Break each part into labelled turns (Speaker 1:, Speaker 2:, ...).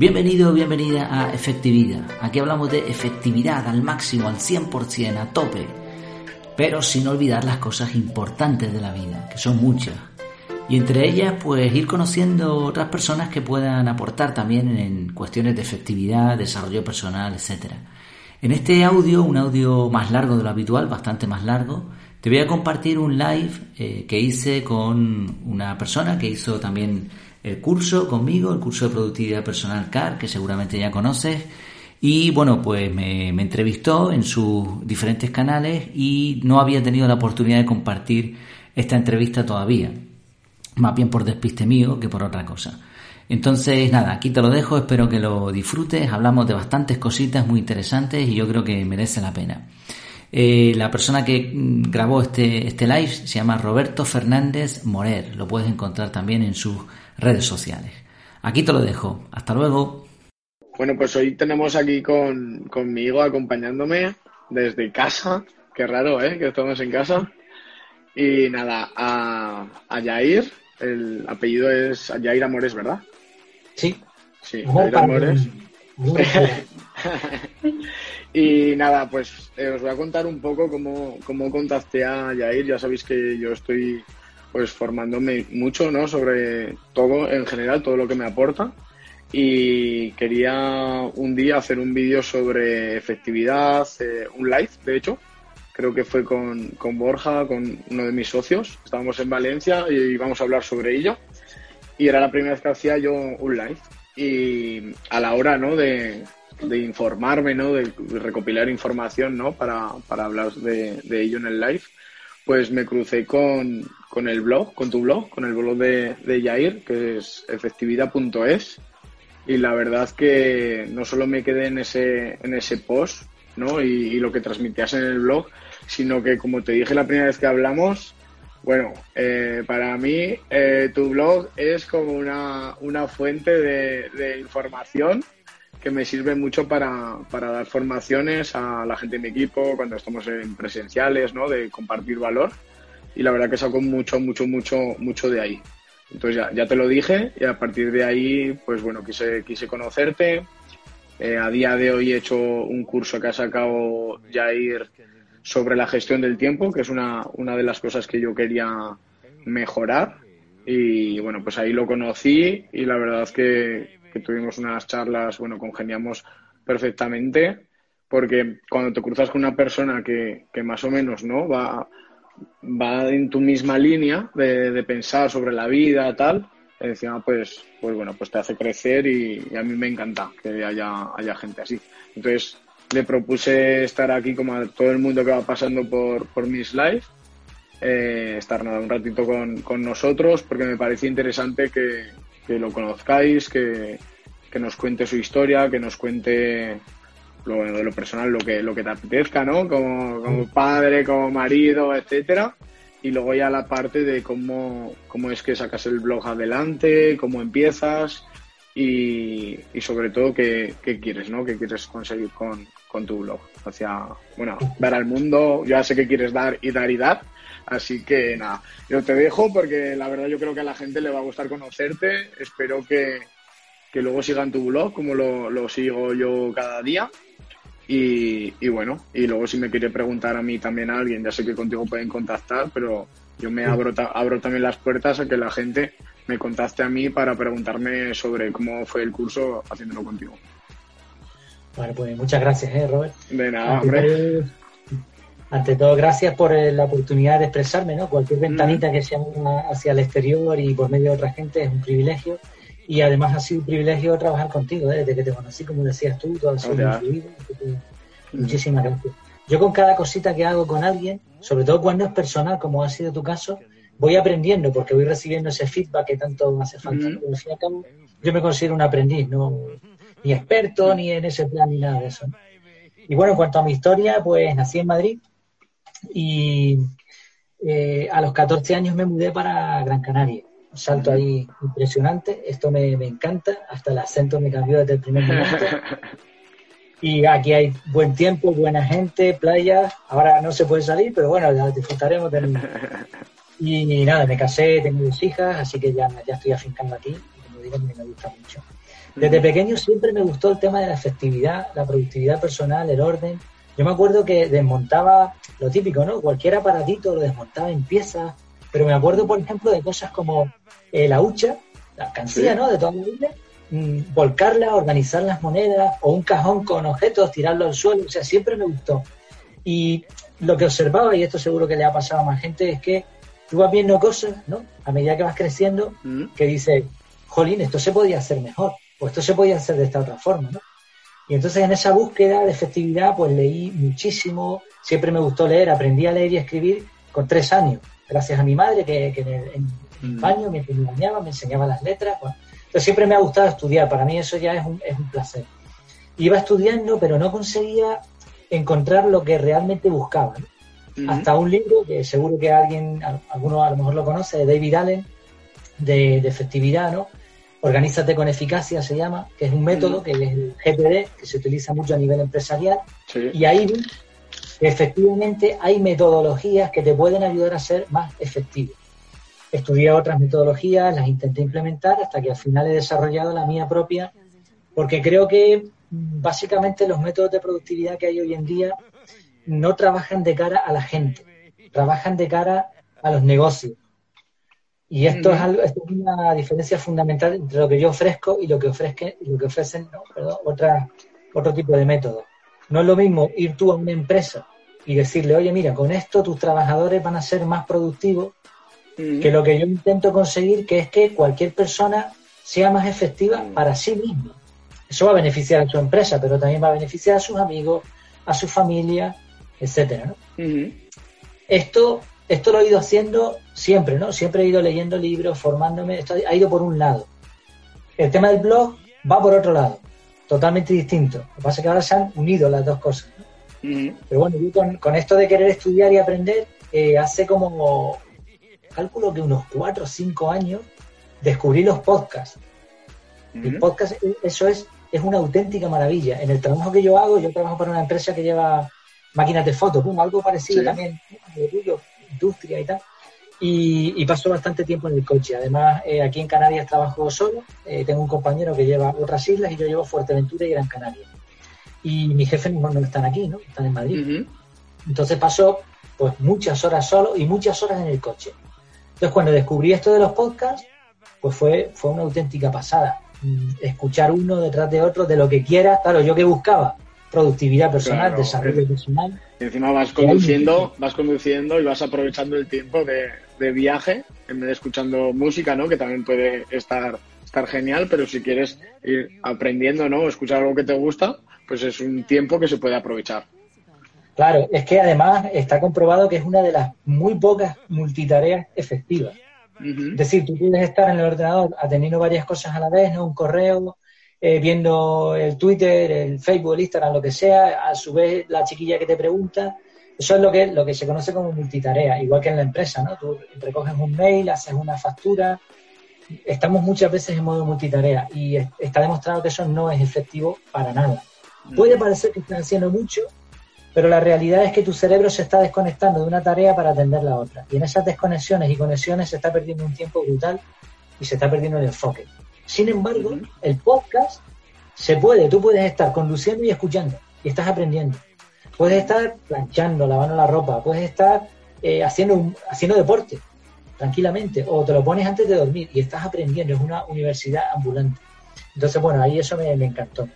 Speaker 1: Bienvenido o bienvenida a Efectividad. Aquí hablamos de efectividad al máximo, al 100%, a tope, pero sin olvidar las cosas importantes de la vida, que son muchas. Y entre ellas, pues ir conociendo otras personas que puedan aportar también en cuestiones de efectividad, desarrollo personal, etc. En este audio, un audio más largo de lo habitual, bastante más largo, te voy a compartir un live eh, que hice con una persona que hizo también el curso conmigo, el curso de productividad personal CAR, que seguramente ya conoces. Y bueno, pues me, entrevistó en sus diferentes canales y no había tenido la oportunidad de compartir esta entrevista todavía. Más bien por despiste mío que por otra cosa. Entonces, nada, aquí te lo dejo, espero que lo disfrutes. Hablamos de bastantes cositas muy interesantes y yo creo que merece la pena. Eh, la persona que mm, grabó este, este live se llama Roberto Fernández Morer. Lo puedes encontrar también en sus redes sociales. Aquí te lo dejo. Hasta luego.
Speaker 2: Bueno, pues hoy tenemos aquí con, conmigo acompañándome desde casa. Qué raro, ¿eh? Que estamos en casa. Y nada, a, a Yair. El apellido es Yair Amores, ¿verdad?
Speaker 3: Sí.
Speaker 2: Sí, Yair Amores. y nada, pues eh, os voy a contar un poco cómo, cómo contacté a Yair. Ya sabéis que yo estoy pues formándome mucho, ¿no? Sobre todo en general, todo lo que me aporta. Y quería un día hacer un vídeo sobre efectividad, eh, un live, de hecho. Creo que fue con, con Borja, con uno de mis socios. Estábamos en Valencia y íbamos a hablar sobre ello. Y era la primera vez que hacía yo un live. Y a la hora, ¿no? De, de informarme, ¿no? De recopilar información, ¿no? Para, para hablar de, de ello en el live pues me crucé con, con el blog, con tu blog, con el blog de, Yair, que es efectividad.es. Y la verdad que no solo me quedé en ese, en ese post, ¿no? Y, lo que transmitías en el blog, sino que como te dije la primera vez que hablamos, bueno, eh, para mí eh, tu blog es como una, una fuente de información que me sirve mucho para, para, dar formaciones a la gente de mi equipo cuando estamos en presenciales, ¿no? De compartir valor. Y la verdad que saco mucho, mucho, mucho, mucho de ahí. Entonces ya, ya te lo dije y a partir de ahí, pues bueno, quise, quise conocerte. Eh, a día de hoy he hecho un curso que ha sacado Jair sobre la gestión del tiempo, que es una, una de las cosas que yo quería mejorar. Y bueno, pues ahí lo conocí y la verdad es que, que tuvimos unas charlas, bueno, congeniamos perfectamente, porque cuando te cruzas con una persona que, que más o menos, ¿no? Va, va en tu misma línea de, pensar sobre la vida, tal, encima pues, pues bueno, pues te hace crecer y, a mí me encanta que haya, haya gente así. Entonces le propuse estar aquí como a todo el mundo que va pasando por, por mis lives, eh, estar nada un ratito con, con nosotros porque me parece interesante que, que lo conozcáis, que, nos cuente su historia, que nos cuente lo, de lo personal, lo que, lo que te apetezca, ¿no? Como, como padre, como marido, etcétera. Y luego ya la parte de cómo, cómo es que sacas el blog adelante, cómo empiezas y, y sobre todo qué, qué, quieres, ¿no? ¿Qué quieres conseguir con, con tu blog? Hacia, bueno, dar al mundo, ya sé que quieres dar y dar y dar, Así que nada, yo te dejo porque la verdad yo creo que a la gente le va a gustar conocerte. Espero que, luego sigan tu blog como lo, sigo yo cada día. Y, bueno, y luego si me quiere preguntar a mí también a alguien, ya sé que contigo pueden contactar, pero yo me abro, abro también las puertas a que la gente me contacte a mí para preguntarme sobre cómo fue el curso haciéndolo contigo.
Speaker 3: Bueno, pues muchas gracias, ¿eh, Robert.
Speaker 2: De nada, hombre
Speaker 3: ante todo, gracias por eh, la oportunidad de expresarme, ¿no? Cualquier mm. ventanita que sea hacia el exterior y por medio de otra gente es un privilegio. Y además ha sido un privilegio trabajar contigo, ¿eh? desde que te conocí, como decías tú, todo ha sido muy Muchísimas gracias. Yo con cada cosita que hago con alguien, sobre todo cuando es personal, como ha sido tu caso, voy aprendiendo porque voy recibiendo ese feedback que tanto me hace falta. Mm. yo me considero un aprendiz, no ni experto ni en ese plan ni nada de eso. Y bueno, en cuanto a mi historia, pues nací en Madrid, y eh, a los 14 años me mudé para Gran Canaria. Un salto ahí impresionante. Esto me, encanta. Hasta el acento me cambió desde el primer momento. Y aquí hay buen tiempo, buena gente, playa. Ahora no se puede salir, pero bueno, ya disfrutaremos de Y, nada, me casé, tengo dos hijas, así que ya, ya estoy afincando aquí. Como digo, me gusta mucho. Desde pequeño siempre me gustó el tema de la efectividad, la productividad personal, el orden. Yo me acuerdo que desmontaba lo típico, ¿no? Cualquier aparatito lo desmontaba en piezas, pero me acuerdo, por ejemplo, de cosas como eh, la hucha, la cancilla, ¿no? De toda la vida, mm, volcarla, organizar las monedas, o un cajón con objetos, tirarlo al suelo, o sea, siempre me gustó. Y lo que observaba, y esto seguro que le ha pasado a más gente, es que tú vas viendo cosas, ¿no? A medida que vas creciendo, mm. que dices, jolín, esto se podía hacer mejor, o esto se podía hacer de esta otra forma, ¿no? Y entonces en esa búsqueda de efectividad, pues leí muchísimo, siempre me gustó leer, aprendí a leer y escribir con tres años, gracias a mi madre, que, en, el, mm. baño me, me enseñaba las letras. Entonces siempre me ha gustado estudiar, para mí eso ya es un, es un placer. Iba estudiando, pero no conseguía encontrar lo que realmente buscaba. Hasta un libro que seguro que alguien, alguno a lo mejor lo conoce, de David Allen, de, efectividad, ¿no? Organízate con eficacia se llama, que es un método que es el GPD, que se utiliza mucho a nivel empresarial. Y ahí efectivamente hay metodologías que te pueden ayudar a ser más efectivo. Estudié otras metodologías, las intenté implementar hasta que al final he desarrollado la mía propia, porque creo que básicamente los métodos de productividad que hay hoy en día no trabajan de cara a la gente, trabajan de cara a los negocios. Y esto, es, algo, es una diferencia fundamental entre lo que yo ofrezco y lo que, ofrezque, lo que ofrecen otra, otro tipo de métodos. No es lo mismo ir tú a una empresa y decirle, oye, mira, con esto tus trabajadores van a ser más productivos que lo que yo intento conseguir, que es que cualquier persona sea más efectiva para sí misma. Eso va a beneficiar a su empresa, pero también va a beneficiar a sus amigos, a su familia, etcétera. Esto, esto lo he ido haciendo siempre, ¿no? Siempre he ido leyendo libros, formándome. Esto ha ido por un lado. El tema del blog va por otro lado, totalmente distinto. Lo que pasa es que ahora se han unido las dos cosas. Pero bueno, yo con, esto de querer estudiar y aprender, eh, hace como, cálculo que unos cuatro o cinco años, descubrí los podcasts. El podcast, e, eso es es una auténtica maravilla. En el trabajo que yo hago, yo trabajo para una empresa que lleva máquinas de fotos, algo parecido también, industria y tal. Y, paso bastante tiempo en el coche. Además, eh, aquí en Canarias trabajo solo. Eh, tengo un compañero que lleva otras islas y yo llevo Fuerteventura y Gran Canaria. Y mis jefes no, están aquí, ¿no? Están en Madrid. Entonces paso pues muchas horas solo y muchas horas en el coche. Entonces cuando descubrí esto de los podcasts, pues fue, fue una auténtica pasada Mm, escuchar uno detrás de otro de lo que quieras. Claro, yo que buscaba productividad personal, desarrollo personal.
Speaker 2: Y encima vas conduciendo, vas conduciendo y vas aprovechando el tiempo de, viaje en vez de escuchando música, ¿no? Que también puede estar, estar genial, pero si quieres ir aprendiendo, ¿no? escuchar algo que te gusta, pues es un tiempo que se puede aprovechar.
Speaker 3: Claro, es que además está comprobado que es una de las muy pocas multitareas efectivas. Es decir, tú puedes estar en el ordenador atendiendo varias cosas a la vez, ¿no? Un correo, eh, viendo el Twitter, el Facebook, el Instagram, lo que sea, a su vez la chiquilla que te pregunta. Eso es lo que, lo que se conoce como multitarea, igual que en la empresa, ¿no? Tú recoges un mail, haces una factura. Estamos muchas veces en modo multitarea y está demostrado que eso no es efectivo para nada. Puede parecer que están haciendo mucho, pero la realidad es que tu cerebro se está desconectando de una tarea para atender la otra. Y en esas desconexiones y conexiones se está perdiendo un tiempo brutal y se está perdiendo el enfoque. Sin embargo, el podcast se puede, tú puedes estar conduciendo y escuchando y estás aprendiendo. Puedes estar planchando, lavando la ropa, puedes estar eh, haciendo, haciendo deporte tranquilamente o te lo pones antes de dormir y estás aprendiendo, es una universidad ambulante. Entonces, bueno, ahí eso me, me encantó.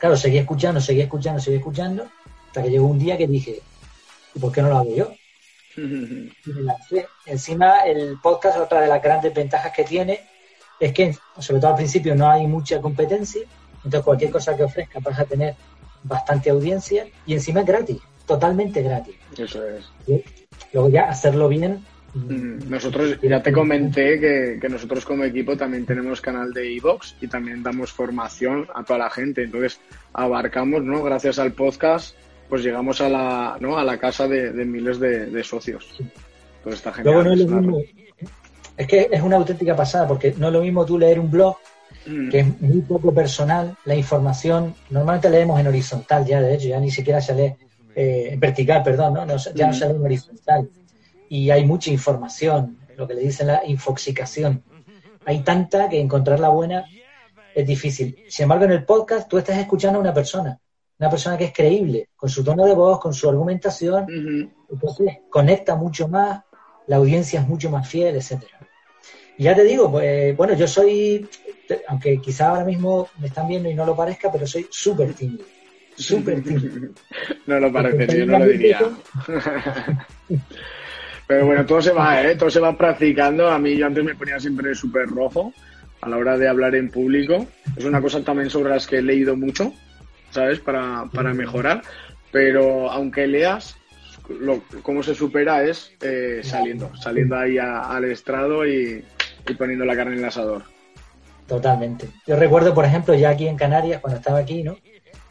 Speaker 3: Claro, seguí escuchando, seguí escuchando, seguí escuchando hasta que llegó un día que dije, ¿y por qué no lo hago yo? Encima, el podcast, otra de las grandes ventajas que tiene, es que, sobre todo al principio, no hay mucha competencia, entonces cualquier cosa que ofrezca vas a tener bastante audiencia y encima es gratis, totalmente gratis.
Speaker 2: Eso es.
Speaker 3: Luego ya hacerlo bien.
Speaker 2: Nosotros, ya te comenté que, que nosotros como equipo también tenemos canal de iVox y también damos formación a toda la gente. Entonces abarcamos, ¿no? Gracias al podcast, pues llegamos a la, ¿no? a la casa de, miles de, socios. Pues está genial.
Speaker 3: es, que es una auténtica pasada, porque no es lo mismo tú leer un blog, mm. que es muy poco personal, la información, normalmente leemos en horizontal ya, de hecho, ya ni siquiera se lee eh, en vertical, perdón, ¿no? ya no mm. se lee en horizontal. Y hay mucha información, lo que le dicen la infoxicación. Hay tanta que encontrar la buena es difícil. Sin embargo, en el podcast tú estás escuchando a una persona, una persona que es creíble, con su tono de voz, con su argumentación, entonces conecta mucho más, la audiencia es mucho más fiel, etcétera. Y ya te digo, pues, bueno, yo soy, aunque quizá ahora mismo me están viendo y no lo parezca, pero soy súper tímido. Súper tímido.
Speaker 2: no lo parece, yo no lo diría. pero bueno, todo se va, ¿eh? Todo se va practicando. A mí yo antes me ponía siempre súper rojo a la hora de hablar en público. Es una cosa también sobre las que he leído mucho, ¿sabes? Para, para mejorar. Pero aunque leas, lo, cómo se supera es eh, saliendo, saliendo ahí al estrado y, poniendo la carne en el asador.
Speaker 3: Totalmente. Yo recuerdo, por ejemplo, ya aquí en Canarias, cuando estaba aquí, ¿no?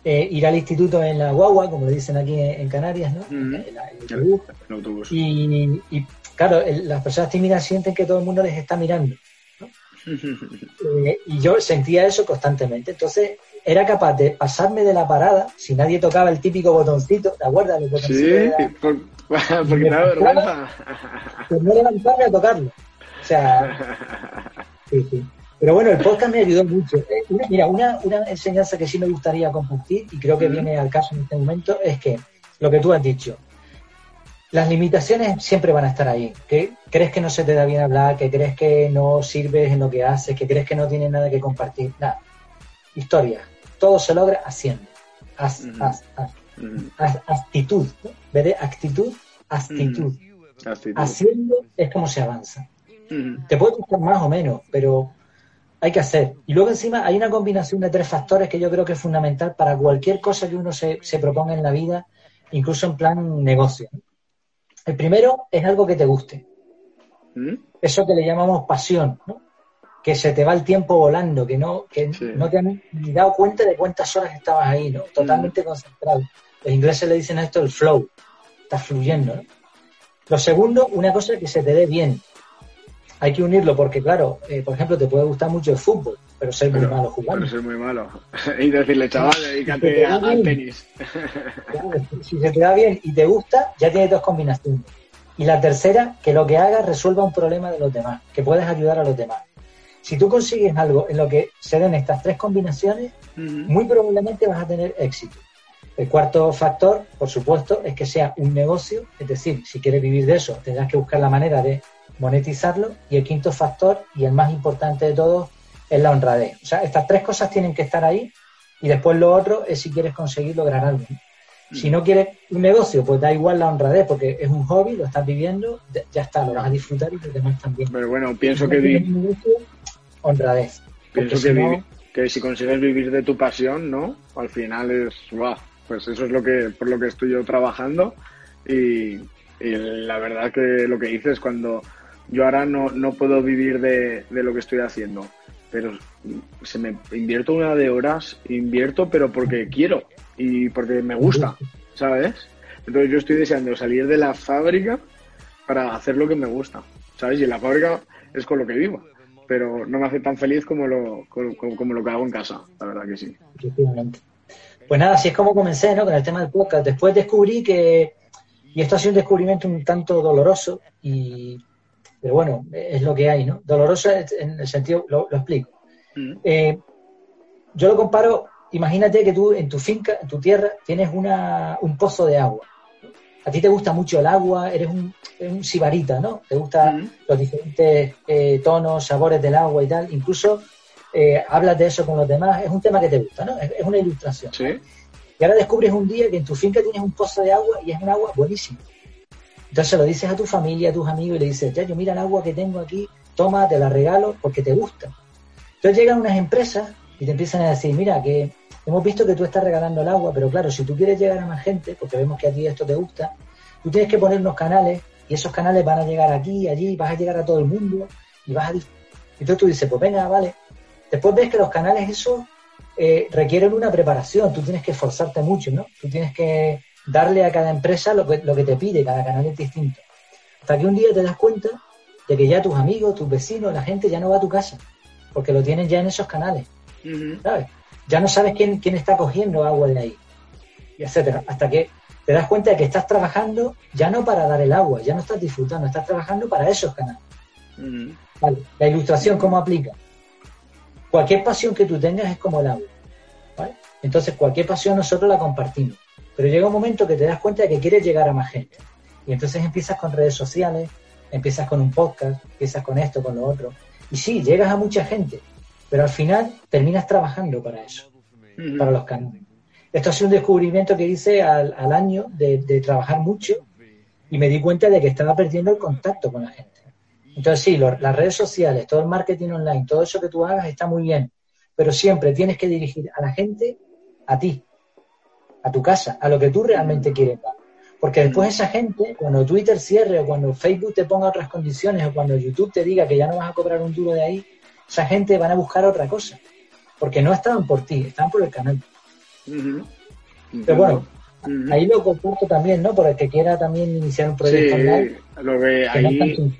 Speaker 3: Eh, ir al instituto en la guagua, como le dicen aquí en, Canarias, ¿no? el, autobús. Y, y, claro, las personas tímidas sienten que todo el mundo les está mirando. Eh, y yo sentía eso constantemente. Entonces, era capaz de pasarme de la parada si nadie tocaba el típico botoncito, ¿te acuerdas? El
Speaker 2: botoncito sí, porque da vergüenza.
Speaker 3: Pues no levantarme a tocarlo. Sea, sí, sí. Pero bueno, el podcast me ayudó mucho. Eh, mira, una, una enseñanza que sí me gustaría compartir, y creo que viene al caso en este momento, es que lo que tú has dicho, las limitaciones siempre van a estar ahí. Que crees que no se te da bien hablar, que crees que no sirves en lo que haces, que crees que no tienes nada que compartir. Nada. Historia. Todo se logra haciendo. Haz, haz, haz. actitud. ¿no? Actitud, actitud. Haciendo es como se avanza. Te puede gustar más o menos, pero hay que hacer. Y luego encima hay una combinación de tres factores que yo creo que es fundamental para cualquier cosa que uno se, se proponga en la vida, incluso en plan negocio. El primero es algo que te guste. ¿Mm? Eso que le llamamos pasión, ¿no? Que se te va el tiempo volando, que no, que no te has ni dado cuenta de cuántas horas estabas ahí, ¿no? Totalmente ¿Mm? concentrado. Los ingleses le dicen a esto el flow. Estás fluyendo, ¿no? Lo segundo, una cosa que se te dé bien. Hay que unirlo porque, claro, eh, por ejemplo, te puede gustar mucho el fútbol, pero ser muy malo jugando.
Speaker 2: Pero ser muy malo. y decirle, chaval, dedícate al tenis.
Speaker 3: si se te da bien y te gusta, ya tienes dos combinaciones. Y la tercera, que lo que hagas resuelva un problema de los demás, que puedes ayudar a los demás. Si tú consigues algo en lo que se den estas tres combinaciones, muy probablemente vas a tener éxito. El cuarto factor, por supuesto, es que sea un negocio, es decir, si quieres vivir de eso, tendrás que buscar la manera de monetizarlo. Y el quinto factor, y el más importante de todos, es la honradez. O sea, estas tres cosas tienen que estar ahí y después lo otro es si quieres conseguir lograr algo. Si no quieres un negocio, pues da igual la honradez, porque es un hobby, lo estás viviendo, ya está, lo vas a disfrutar y los demás también.
Speaker 2: Pero bueno, pienso que...
Speaker 3: honradez.
Speaker 2: Pienso que, que si consigues vivir de tu pasión, ¿no? Al final es, wow, pues eso es lo que, por lo que estoy yo trabajando y, y la verdad que lo que dices cuando yo ahora no, no puedo vivir de, de lo que estoy haciendo pero se me invierto una de horas, invierto, pero porque quiero y porque me gusta, ¿sabes? Entonces yo estoy deseando salir de la fábrica para hacer lo que me gusta, ¿sabes? Y en la fábrica es con lo que vivo, pero no me hace tan feliz como lo, como, lo que hago en casa, la verdad que sí.
Speaker 3: Pues nada, así es como comencé, ¿no? Con el tema del podcast. Después descubrí que, y esto ha sido un descubrimiento un tanto doloroso y pero bueno, es lo que hay, ¿no? Doloroso en el sentido, lo, explico. Mm. Eh, yo lo comparo, imagínate que tú en tu finca, en tu tierra, tienes una, un pozo de agua. A ti te gusta mucho el agua, eres un, un sibarita, ¿no? Te gustan mm. los diferentes eh, tonos, sabores del agua y tal. Incluso eh, hablas de eso con los demás. Es un tema que te gusta, ¿no? Es, una ilustración.
Speaker 2: Sí.
Speaker 3: Y ahora descubres un día que en tu finca tienes un pozo de agua y es un agua buenísima. Entonces lo dices a tu familia, a tus amigos y le dices, ya yo mira el agua que tengo aquí, toma, te la regalo porque te gusta. Entonces llegan unas empresas y te empiezan a decir, mira, que hemos visto que tú estás regalando el agua, pero claro, si tú quieres llegar a más gente, porque vemos que a ti esto te gusta, tú tienes que poner unos canales y esos canales van a llegar aquí, allí, vas a llegar a todo el mundo y vas a... Entonces tú dices, pues venga, vale. Después ves que los canales esos eh, requieren una preparación, tú tienes que esforzarte mucho, ¿no? Tú tienes que darle a cada empresa lo que, lo que te pide, cada canal es distinto. Hasta que un día te das cuenta de que ya tus amigos, tus vecinos, la gente ya no va a tu casa, porque lo tienen ya en esos canales. ¿Sabes? Ya no sabes quién, quién está cogiendo agua de ahí, y etcétera. Hasta que te das cuenta de que estás trabajando ya no para dar el agua, ya no estás disfrutando, estás trabajando para esos canales. Vale, la ilustración, ¿cómo aplica? cualquier pasión que tú tengas es como el agua. ¿vale? Entonces, cualquier pasión nosotros la compartimos. Pero llega un momento que te das cuenta de que quieres llegar a más gente. Y entonces empiezas con redes sociales, empiezas con un podcast, empiezas con esto, con lo otro. Y sí, llegas a mucha gente, pero al final terminas trabajando para eso, para los canales. Esto ha sido un descubrimiento que hice al, año de, trabajar mucho y me di cuenta de que estaba perdiendo el contacto con la gente. Entonces sí, las redes sociales, todo el marketing online, todo eso que tú hagas está muy bien, pero siempre tienes que dirigir a la gente a ti, a tu casa, a lo que tú realmente quieres dar. Porque después esa gente, cuando Twitter cierre o cuando Facebook te ponga otras condiciones o cuando YouTube te diga que ya no vas a cobrar un duro de ahí, esa gente van a buscar otra cosa. Porque no estaban por ti, estaban por el canal. Pero bueno, ahí lo comparto también, ¿no? Por el que quiera también iniciar un proyecto
Speaker 2: online. Lo que, ahí,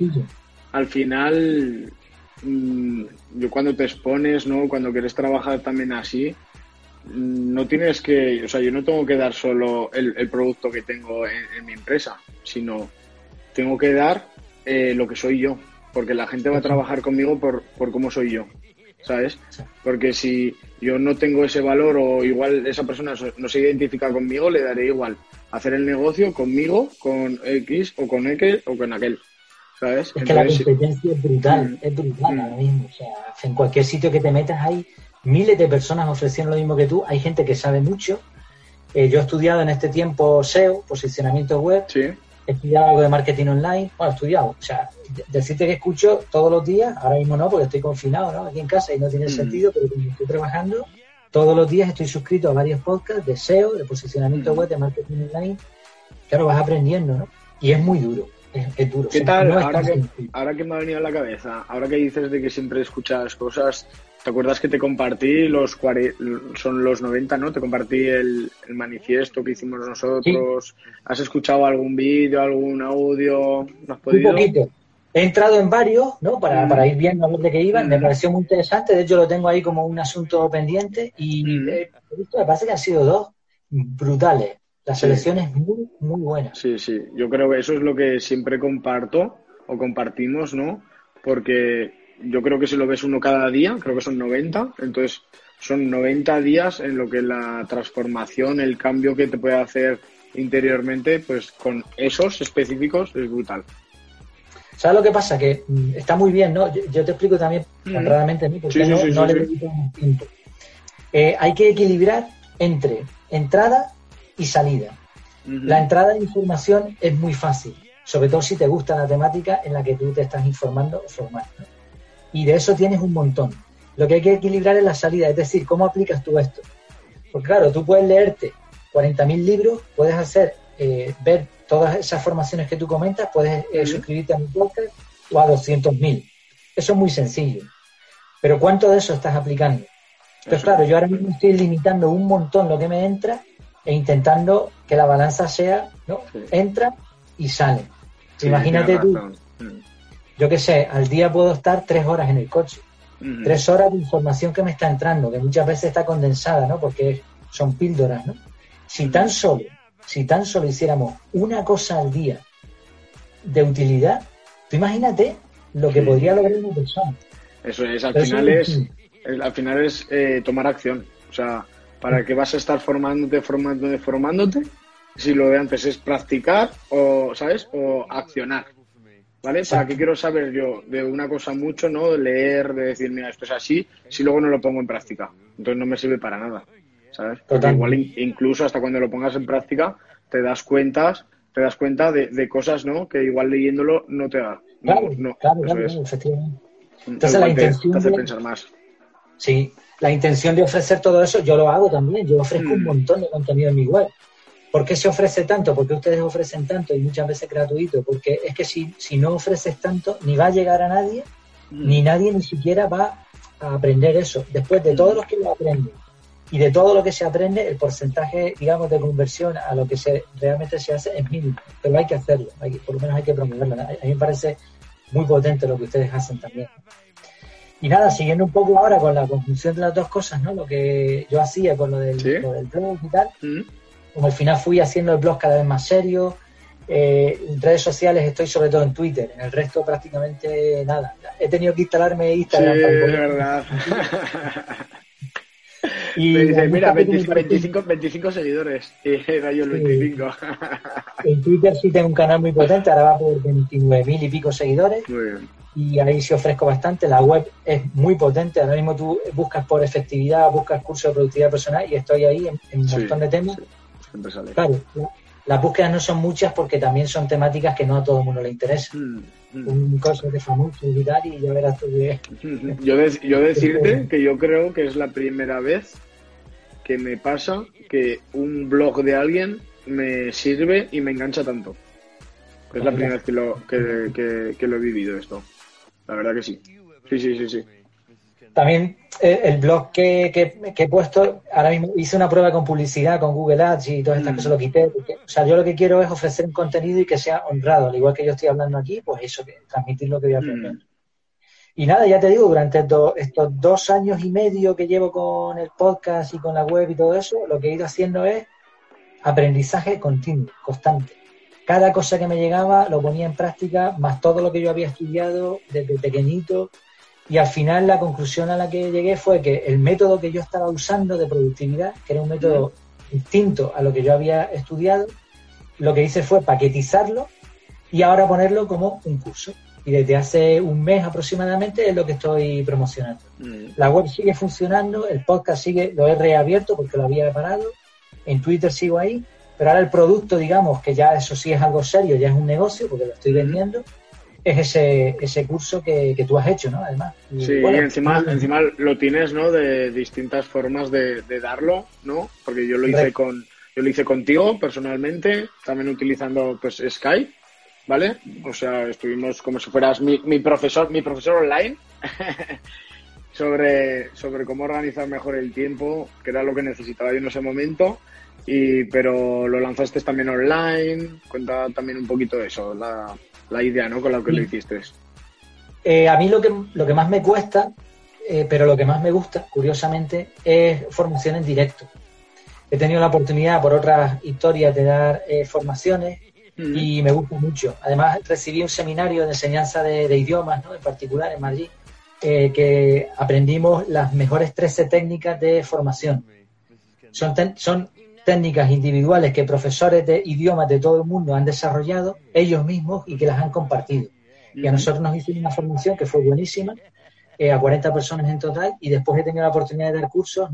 Speaker 2: Al final, mm, yo cuando te expones, ¿no? Cuando quieres trabajar también así, mm, no tienes que, o sea, yo no tengo que dar solo el, producto que tengo en, mi empresa, sino tengo que dar eh, lo que soy yo, porque la gente va a trabajar conmigo por, por cómo soy yo. ¿sabes? Porque si yo no tengo ese valor o igual esa persona no se identifica conmigo, le daré igual hacer el negocio conmigo, con X o con X o con aquel. ¿Sabes?
Speaker 3: Es que la competencia es brutal, mm. es brutal mm. ahora mismo. O sea, en cualquier sitio que te metas hay miles de personas ofreciendo lo mismo que tú. Hay gente que sabe mucho. Eh, yo he estudiado en este tiempo SEO, posicionamiento web.
Speaker 2: Sí
Speaker 3: he estudiado algo de marketing online, bueno, he estudiado, o sea, decirte que escucho todos los días, ahora mismo no, porque estoy confinado, ¿no? Aquí en casa y no tiene mm. sentido, pero como estoy trabajando, todos los días estoy suscrito a varios podcasts de SEO, de posicionamiento mm. web, de marketing online, claro, vas aprendiendo, ¿no? Y es muy duro, es, duro.
Speaker 2: ¿Qué tal? ahora, que, ahora que me ha venido a la cabeza, ahora que dices de que siempre escuchas cosas ¿Te acuerdas que te compartí los son los 90, ¿no? Te compartí el, manifiesto que hicimos nosotros. ¿Has escuchado algún vídeo, algún audio?
Speaker 3: ¿No has podido? Un poquito. He entrado en varios, ¿no? Para, mm. para ir viendo a dónde que iban. Me mm. pareció muy interesante. De hecho, lo tengo ahí como un asunto pendiente. Y mm. me parece que han sido dos brutales. La selección es muy, muy buena.
Speaker 2: Sí, sí. Yo creo que eso es lo que siempre comparto o compartimos, ¿no? Porque yo creo que si lo ves uno cada día, creo que son 90, entonces son 90 días en lo que la transformación, el cambio que te puede hacer interiormente, pues con esos específicos es brutal.
Speaker 3: ¿Sabes lo que pasa? Que mm, está muy bien, ¿no? Yo, te explico también honradamente a mí, porque no, le dedico tiempo. Eh, hay que equilibrar entre entrada y salida. La entrada de información es muy fácil, sobre todo si te gusta la temática en la que tú te estás informando o formando y de eso tienes un montón. Lo que hay que equilibrar es la salida, es decir, cómo aplicas tú esto. Pues claro, tú puedes leerte 40.000 libros, puedes hacer, eh, ver todas esas formaciones que tú comentas, puedes eh, suscribirte a mi podcast o a 200.000. Eso es muy sencillo. Pero ¿cuánto de eso estás aplicando? Pues claro, yo ahora mismo estoy limitando un montón lo que me entra e intentando que la balanza sea, ¿no? Entra y sale. Imagínate tú, yo qué sé, al día puedo estar tres horas en el coche. Tres horas de información que me está entrando, que muchas veces está condensada, ¿no? Porque son píldoras, ¿no? Si tan solo, si tan solo hiciéramos una cosa al día de utilidad, tú imagínate lo que podría lograr una persona.
Speaker 2: Eso es, al final es, al final es eh, tomar acción. O sea, ¿para qué vas a esestar formándote, formándote, formándote? Si lo de antes es practicar o, ¿sabes? O accionar. ¿Vale? ¿Para qué quiero saber yo de una cosa mucho, ¿no? leer, de decir, mira, esto es así, si luego no lo pongo en práctica? Entonces no me sirve para nada, ¿sabes? Porque igual incluso hasta cuando lo pongas en práctica te das cuentas, te das cuenta de, cosas, ¿no? Que igual leyéndolo no te da.
Speaker 3: claro, claro, claro, efectivamente. Entonces la intención
Speaker 2: te hace pensar más.
Speaker 3: Sí, la intención de ofrecer todo eso, yo lo hago también. Yo ofrezco un mm. montón de contenido en mi web. ¿Por qué se ofrece tanto? Porque ustedes ofrecen tanto y muchas veces gratuito. Porque es que si, si no ofreces tanto, ni va a llegar a nadie, mm. ni nadie ni siquiera va a aprender eso. Después de todos los que lo aprenden y de todo lo que se aprende, el porcentaje, digamos, de conversión a lo que se realmente se hace es mínimo. Pero hay que hacerlo, por lo menos hay que promoverlo. A mí me parece muy potente lo que ustedes hacen también. Y nada, siguiendo un poco ahora con la conjunción de las dos cosas, ¿no? Lo que yo hacía con lo del, blog y tal. Mm como al final fui haciendo el blog cada vez más serio, Eh, en redes sociales estoy sobre todo en Twitter, en el resto prácticamente nada. He tenido que instalarme Instagram.
Speaker 2: Sí, es verdad. y me dice, mira, 25, 25, seguidores. Y era yo el 25.
Speaker 3: en Twitter sí tengo un canal muy potente, ahora va por 29.000 y pico seguidores.
Speaker 2: Muy bien.
Speaker 3: Y ahí sí ofrezco bastante. La web es muy potente. Ahora mismo tú buscas por efectividad, buscas cursos de productividad personal y estoy ahí en, un montón de temas.
Speaker 2: Sale.
Speaker 3: Claro, las búsquedas no son muchas porque también son temáticas que no a todo el mundo le interesa. Mm, mm. Un cosa de famoso y tal, y ya verás tú que...
Speaker 2: Yo, yo decirte que yo creo que es la primera vez que me pasa que un blog de alguien me sirve y me engancha tanto. Es la primera vez que lo, que, que lo he vivido esto. La verdad que sí. Sí, sí, sí, sí.
Speaker 3: También eh, el blog que, que, he puesto, ahora mismo hice una prueba con publicidad, con Google Ads y todas estas mm. cosas lo quité. o sea, yo lo que quiero es ofrecer un contenido y que sea honrado, al igual que yo estoy hablando aquí, pues eso, que transmitir lo que voy a aprender. Mm. Y nada, ya te digo, durante estos dos años y medio que llevo con el podcast y con la web y todo eso, lo que he ido haciendo es aprendizaje continuo, constante. Cada cosa que me llegaba lo ponía en práctica, más todo lo que yo había estudiado desde pequeñito, y al final la conclusión a la que llegué fue que el método que yo estaba usando de productividad, que era un método distinto a lo que yo había estudiado, lo que hice fue paquetizarlo y ahora ponerlo como un curso. Y desde hace un mes aproximadamente es lo que estoy promocionando. Mm. La web sigue funcionando, el podcast sigue, lo he reabierto porque lo había parado, en Twitter sigo ahí, pero ahora el producto, digamos, que ya eso sí es algo serio, ya es un negocio porque lo estoy vendiendo, es ese, ese curso que, tú has hecho, ¿no? Además.
Speaker 2: sí, y encima, encima lo tienes, ¿no? De distintas formas de, darlo, ¿no? Porque yo lo hice con, yo lo hice contigo personalmente, también utilizando pues Skype, ¿vale? O sea, estuvimos como si fueras mi, mi profesor, mi profesor online. sobre, sobre cómo organizar mejor el tiempo, que era lo que necesitaba yo en ese momento. Y, pero lo lanzaste también online, cuenta también un poquito de eso, la, la idea, ¿no? Con lo que lo hiciste.
Speaker 3: Eh, a mí lo que, lo que más me cuesta, eh, pero lo que más me gusta, curiosamente, es formación en directo. He tenido la oportunidad por otras historias de dar eh, formaciones y me gusta mucho. Además, recibí un seminario de enseñanza de, idiomas, ¿no? en particular en Madrid, que aprendimos las mejores 13 técnicas de formación. Son, son técnicas individuales que profesores de idiomas de todo el mundo han desarrollado ellos mismos y que las han compartido. Y a nosotros nos hicieron una formación que fue buenísima, eh, a 40 personas en total, y después he tenido la oportunidad de dar cursos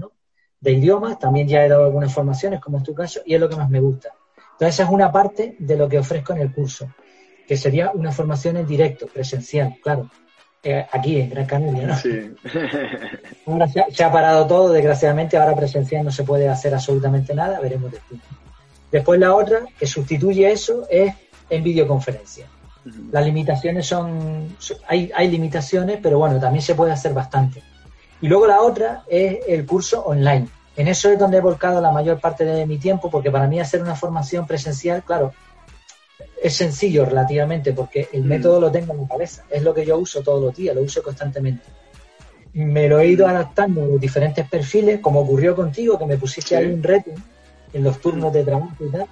Speaker 3: de idiomas, también ya he dado algunas formaciones, como es tu caso, y es lo que más me gusta. Entonces, esa es una parte de lo que ofrezco en el curso, que sería una formación en directo, presencial, claro. Eh, aquí en Gran Canaria, ¿no? Sí. ahora se ha, parado todo, desgraciadamente, ahora presencial no se puede hacer absolutamente nada, veremos después. Después la otra, que sustituye eso, es en videoconferencia. Las limitaciones son, hay, hay limitaciones, pero bueno, también se puede hacer bastante. Y luego la otra es el curso online. En eso es donde he volcado la mayor parte de mi tiempo, porque para mí hacer una formación presencial, claro, es sencillo relativamente porque el mm. método lo tengo en mi cabeza, es lo que yo uso todos los días, lo uso constantemente. Me lo he ido mm. adaptando a los diferentes perfiles, como ocurrió contigo, que me pusiste ahí un reto en los turnos de trabajo y tal.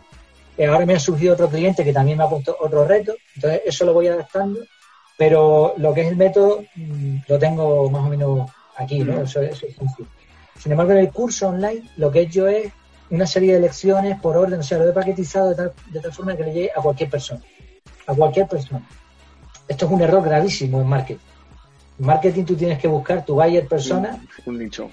Speaker 3: Y ahora me ha surgido otro cliente que también me ha puesto otro reto, entonces eso lo voy adaptando, pero lo que es el método mm, lo tengo más o menos aquí, ¿no? Eso, eso es sencillo. Sin embargo, en el curso online lo que he hecho es una serie de lecciones por orden, o sea, lo he paquetizado de tal, de tal forma que le llegue a cualquier persona. A cualquier persona. Esto es un error gravísimo en marketing. En marketing tú tienes que buscar tu buyer persona.
Speaker 2: Un nicho.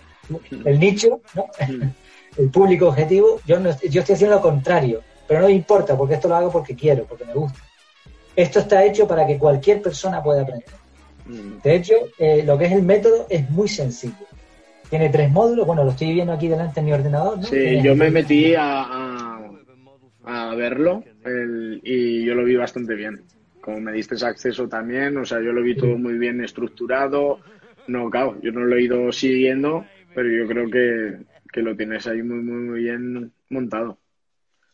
Speaker 3: El nicho, ¿no? el público objetivo. Yo, no, yo estoy haciendo lo contrario, pero no me importa porque esto lo hago porque quiero, porque me gusta. Esto está hecho para que cualquier persona pueda aprender. Mm. De hecho, eh, lo que es el método es muy sencillo. Tiene tres módulos, bueno, lo estoy viendo aquí delante en mi ordenador. ¿no?
Speaker 2: Sí, yo me metí a, a, verlo y yo lo vi bastante bien. Como me diste acceso también, o sea, yo lo vi todo muy bien estructurado. No, claro, yo no lo he ido siguiendo, pero yo creo que, que lo tienes ahí muy, muy, muy bien montado.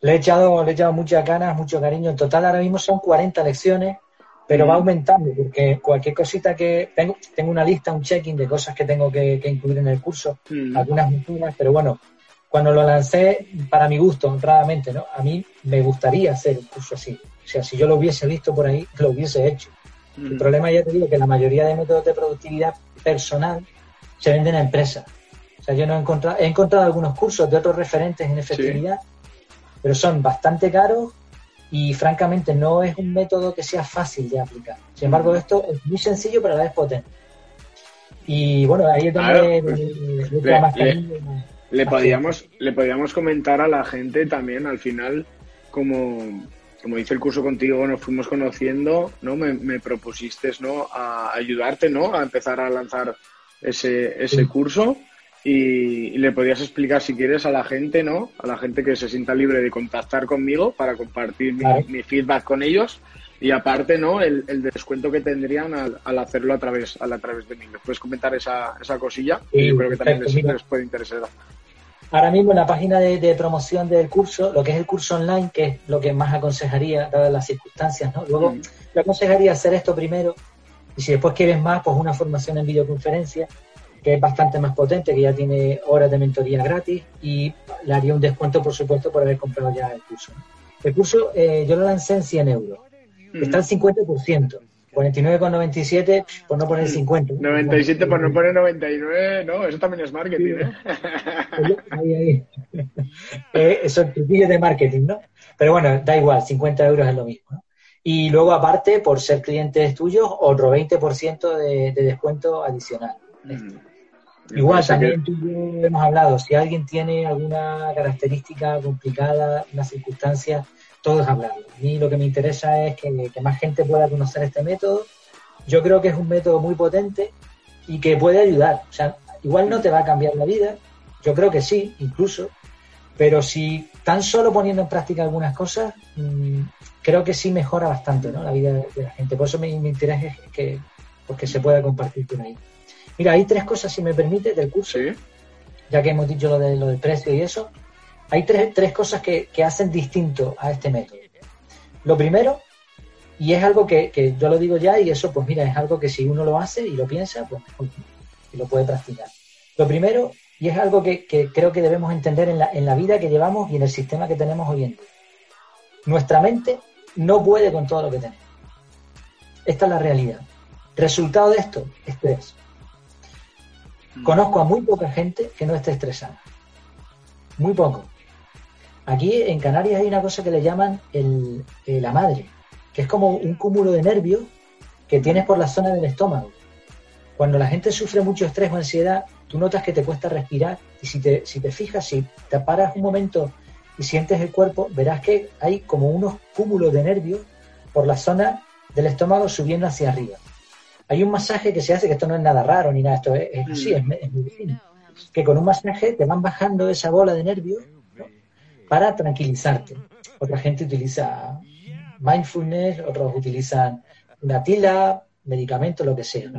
Speaker 3: Le he echado, le he echado muchas ganas, mucho cariño. En total ahora mismo son 40 lecciones pero va aumentando porque cualquier cosita que tengo, tengo una lista, un check-in de cosas que tengo que, incluir en el curso, algunas algunas pero bueno, cuando lo lancé, para mi gusto, honradamente, ¿no? A mí me gustaría hacer un curso así. O sea, si yo lo hubiese visto por ahí, lo hubiese hecho. El mm. problema, ya te digo, que la mayoría de métodos de productividad personal se venden a empresas. O sea, yo no he encontrado, he encontrado algunos cursos de otros referentes en efectividad, pero son bastante caros y francamente no es un método que sea fácil de aplicar. Sin embargo, esto es muy sencillo, pero a la vez potente. Y bueno, ahí es donde
Speaker 2: le, podíamos, le podíamos comentar a la gente también al final, como, como hice el curso contigo, nos fuimos conociendo, ¿no? Me, propusiste, ¿no? A ayudarte, ¿no? A empezar a lanzar ese, ese curso. Y, le podías explicar si quieres a la gente, ¿no? A la gente que se sienta libre de contactar conmigo para compartir mi, feedback con ellos y aparte, ¿no? El, descuento que tendrían al, hacerlo a través, a, través de mí. ¿Me puedes comentar esa, esa cosilla?
Speaker 3: Sí,
Speaker 2: creo que también les, puede interesar.
Speaker 3: Ahora mismo en la página de, promoción del curso, lo que es el curso online, que es lo que más aconsejaría, dadas las circunstancias, ¿no? Luego, mm. yo aconsejaría hacer esto primero y si después quieres más, pues una formación en videoconferencia que es bastante más potente, que ya tiene horas de mentoría gratis y le haría un descuento, por supuesto, por haber comprado ya el curso. El curso eh, yo lo lancé en 100 euros. Está al 50%. 49,97 por no poner 50.
Speaker 2: 97 por no poner 99, no, eso también es marketing, ¿eh?
Speaker 3: ahí, ahí. eh, eso es de marketing, ¿no? Pero bueno, da igual, 50 euros es lo mismo. ¿no? Y luego, aparte, por ser clientes tuyos, otro 20% de, de descuento adicional. Igual, también tú hemos hablado, si alguien tiene alguna característica complicada, una circunstancia, todo es hablarlo. A mí lo que me interesa es que, más gente pueda conocer este método. Yo creo que es un método muy potente y que puede ayudar. O sea, igual no te va a cambiar la vida, yo creo que sí, incluso, pero si tan solo poniendo en práctica algunas cosas, mm, creo que sí mejora bastante ¿no? la vida de, la gente. Por eso mi, interés es que, pues que se pueda compartir con ahí. Mira, hay tres cosas, si me permite, del curso. Ya que hemos dicho lo, de, lo del precio y eso. Hay tres, tres cosas que, hacen distinto a este método. Lo primero, y es algo que, yo lo digo ya, y eso, pues mira, es algo que si uno lo hace y lo piensa, pues, pues y lo puede practicar. Lo primero, y es algo que, creo que debemos entender en la, en la vida que llevamos y en el sistema que tenemos hoy en día. Nuestra mente no puede con todo lo que tenemos. Esta es la realidad. Resultado de esto, estrés. Conozco a muy poca gente que no esté estresada. Muy poco. Aquí en Canarias hay una cosa que le llaman el, la madre, que es como un cúmulo de nervios que tienes por la zona del estómago. Cuando la gente sufre mucho estrés o ansiedad, tú notas que te cuesta respirar y si te, si te fijas, si te paras un momento y sientes el cuerpo, verás que hay como unos cúmulos de nervios por la zona del estómago subiendo hacia arriba. Hay un masaje que se hace, que esto no es nada raro ni nada, esto es, así, es, medicina. Que con un masaje te van bajando esa bola de nervios para tranquilizarte. Otra gente utiliza mindfulness, otros utilizan una tila, medicamentos, lo que sea.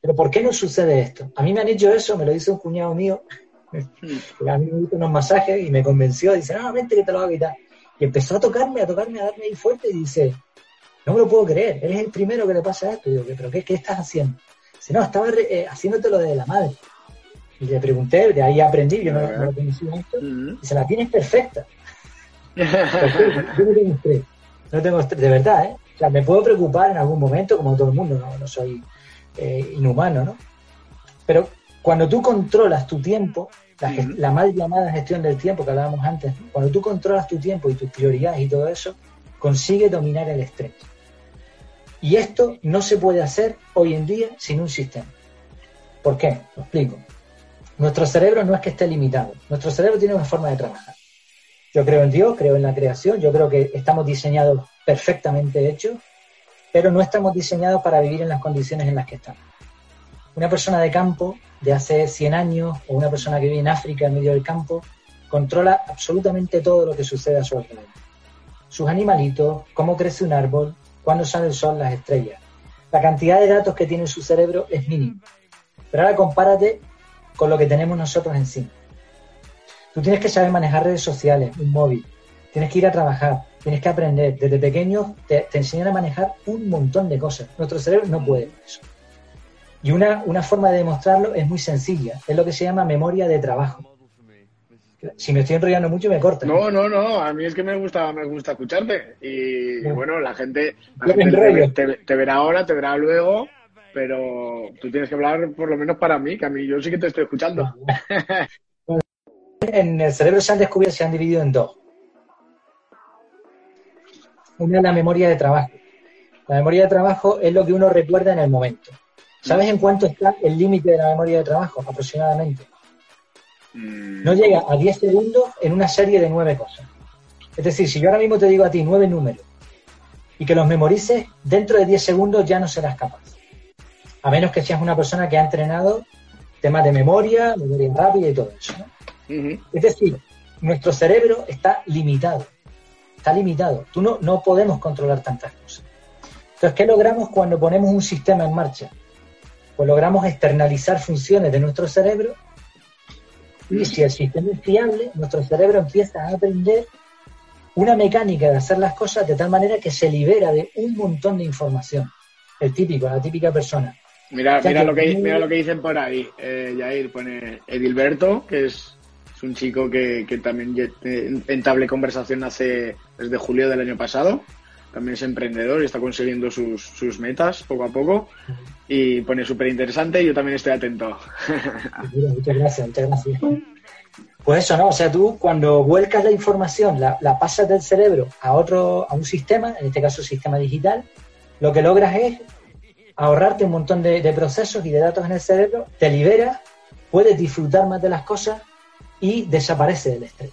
Speaker 3: Pero ¿por qué no sucede esto? A mí me han hecho eso, me lo hizo un cuñado mío, a mí me hizo unos masajes y me convenció, dice, no, vente que te lo voy a quitar. Y empezó a tocarme, a tocarme, a darme ahí fuerte y dice, no me lo puedo creer, eres el primero que le pasa esto. Y digo, ¿pero qué, qué estás haciendo? Dice, no, estaba eh, haciéndote lo de la madre. Y le pregunté, de ahí aprendí, yo no, lo conocía esto, y se la tienes perfecta. yo no tengo estrés, no tengo estrés, de verdad, ¿eh? O sea, me puedo preocupar en algún momento, como todo el mundo, no, no soy eh, inhumano, ¿no? Pero cuando tú controlas tu tiempo, la, la, mal llamada gestión del tiempo que hablábamos antes, cuando tú controlas tu tiempo y tus prioridades y todo eso, consigue dominar el estrés. Y esto no se puede hacer hoy en día sin un sistema. ¿Por qué? Lo explico. Nuestro cerebro no es que esté limitado. Nuestro cerebro tiene una forma de trabajar. Yo creo en Dios, creo en la creación, yo creo que estamos diseñados perfectamente hechos, pero no estamos diseñados para vivir en las condiciones en las que estamos. Una persona de campo de hace 100 años o una persona que vive en África en medio del campo controla absolutamente todo lo que sucede a su alrededor. Sus animalitos, cómo crece un árbol, cuándo sale el sol, las estrellas. La cantidad de datos que tiene su cerebro es mínima. Pero ahora compárate con lo que tenemos nosotros encima. Tú tienes que saber manejar redes sociales, un móvil, tienes que ir a trabajar, tienes que aprender. Desde pequeños te, enseñan a manejar un montón de cosas. Nuestro cerebro no puede eso. Y una, una forma de demostrarlo es muy sencilla, es lo que se llama memoria de trabajo. Si me estoy enrollando mucho, me corta.
Speaker 2: No, no, no. A mí es que me gusta, me gusta escucharte. Y bueno, la gente, te, verá ahora, te verá luego, pero tú tienes que hablar por lo menos para mí, que a mí yo sí que te estoy escuchando.
Speaker 3: en el cerebro se han descubierto, se han dividido en dos. Una es la memoria de trabajo. La memoria de trabajo es lo que uno recuerda en el momento. ¿Sabes en cuánto está el límite de la memoria de trabajo? Aproximadamente. No mm. llega a 10 segundos en una serie de nueve cosas. Es decir, si yo ahora mismo te digo a ti nueve números y que los memorices, dentro de 10 segundos ya no serás capaz. A menos que seas una persona que ha entrenado temas de memoria, memoria rápida y todo eso. Es decir, nuestro cerebro está limitado. Está limitado. Tú no, no podemos controlar tantas cosas. Entonces, ¿qué logramos cuando ponemos un sistema en marcha? Pues logramos externalizar funciones de nuestro cerebro y si el sistema es fiable, nuestro cerebro empieza a aprender una mecánica de hacer las cosas de tal manera que se libera de un montón de información. El típico, la típica persona.
Speaker 2: Mira, mira, lo, que, mira lo que dicen por ahí. Eh, Jair pone Edilberto, que es, un chico que, que también entablé conversación hace desde julio del año pasado también es emprendedor y está consiguiendo sus, sus metas poco a poco y pone súper interesante yo también estoy atento.
Speaker 3: muchas gracias, muchas gracias. Pues eso, ¿no? O sea, tú cuando vuelcas la información, la, pasas del cerebro a otro, a un sistema, en este caso sistema digital, lo que logras es ahorrarte un montón de, procesos y de datos en el cerebro, te liberas, puedes disfrutar más de las cosas y desaparece el estrés.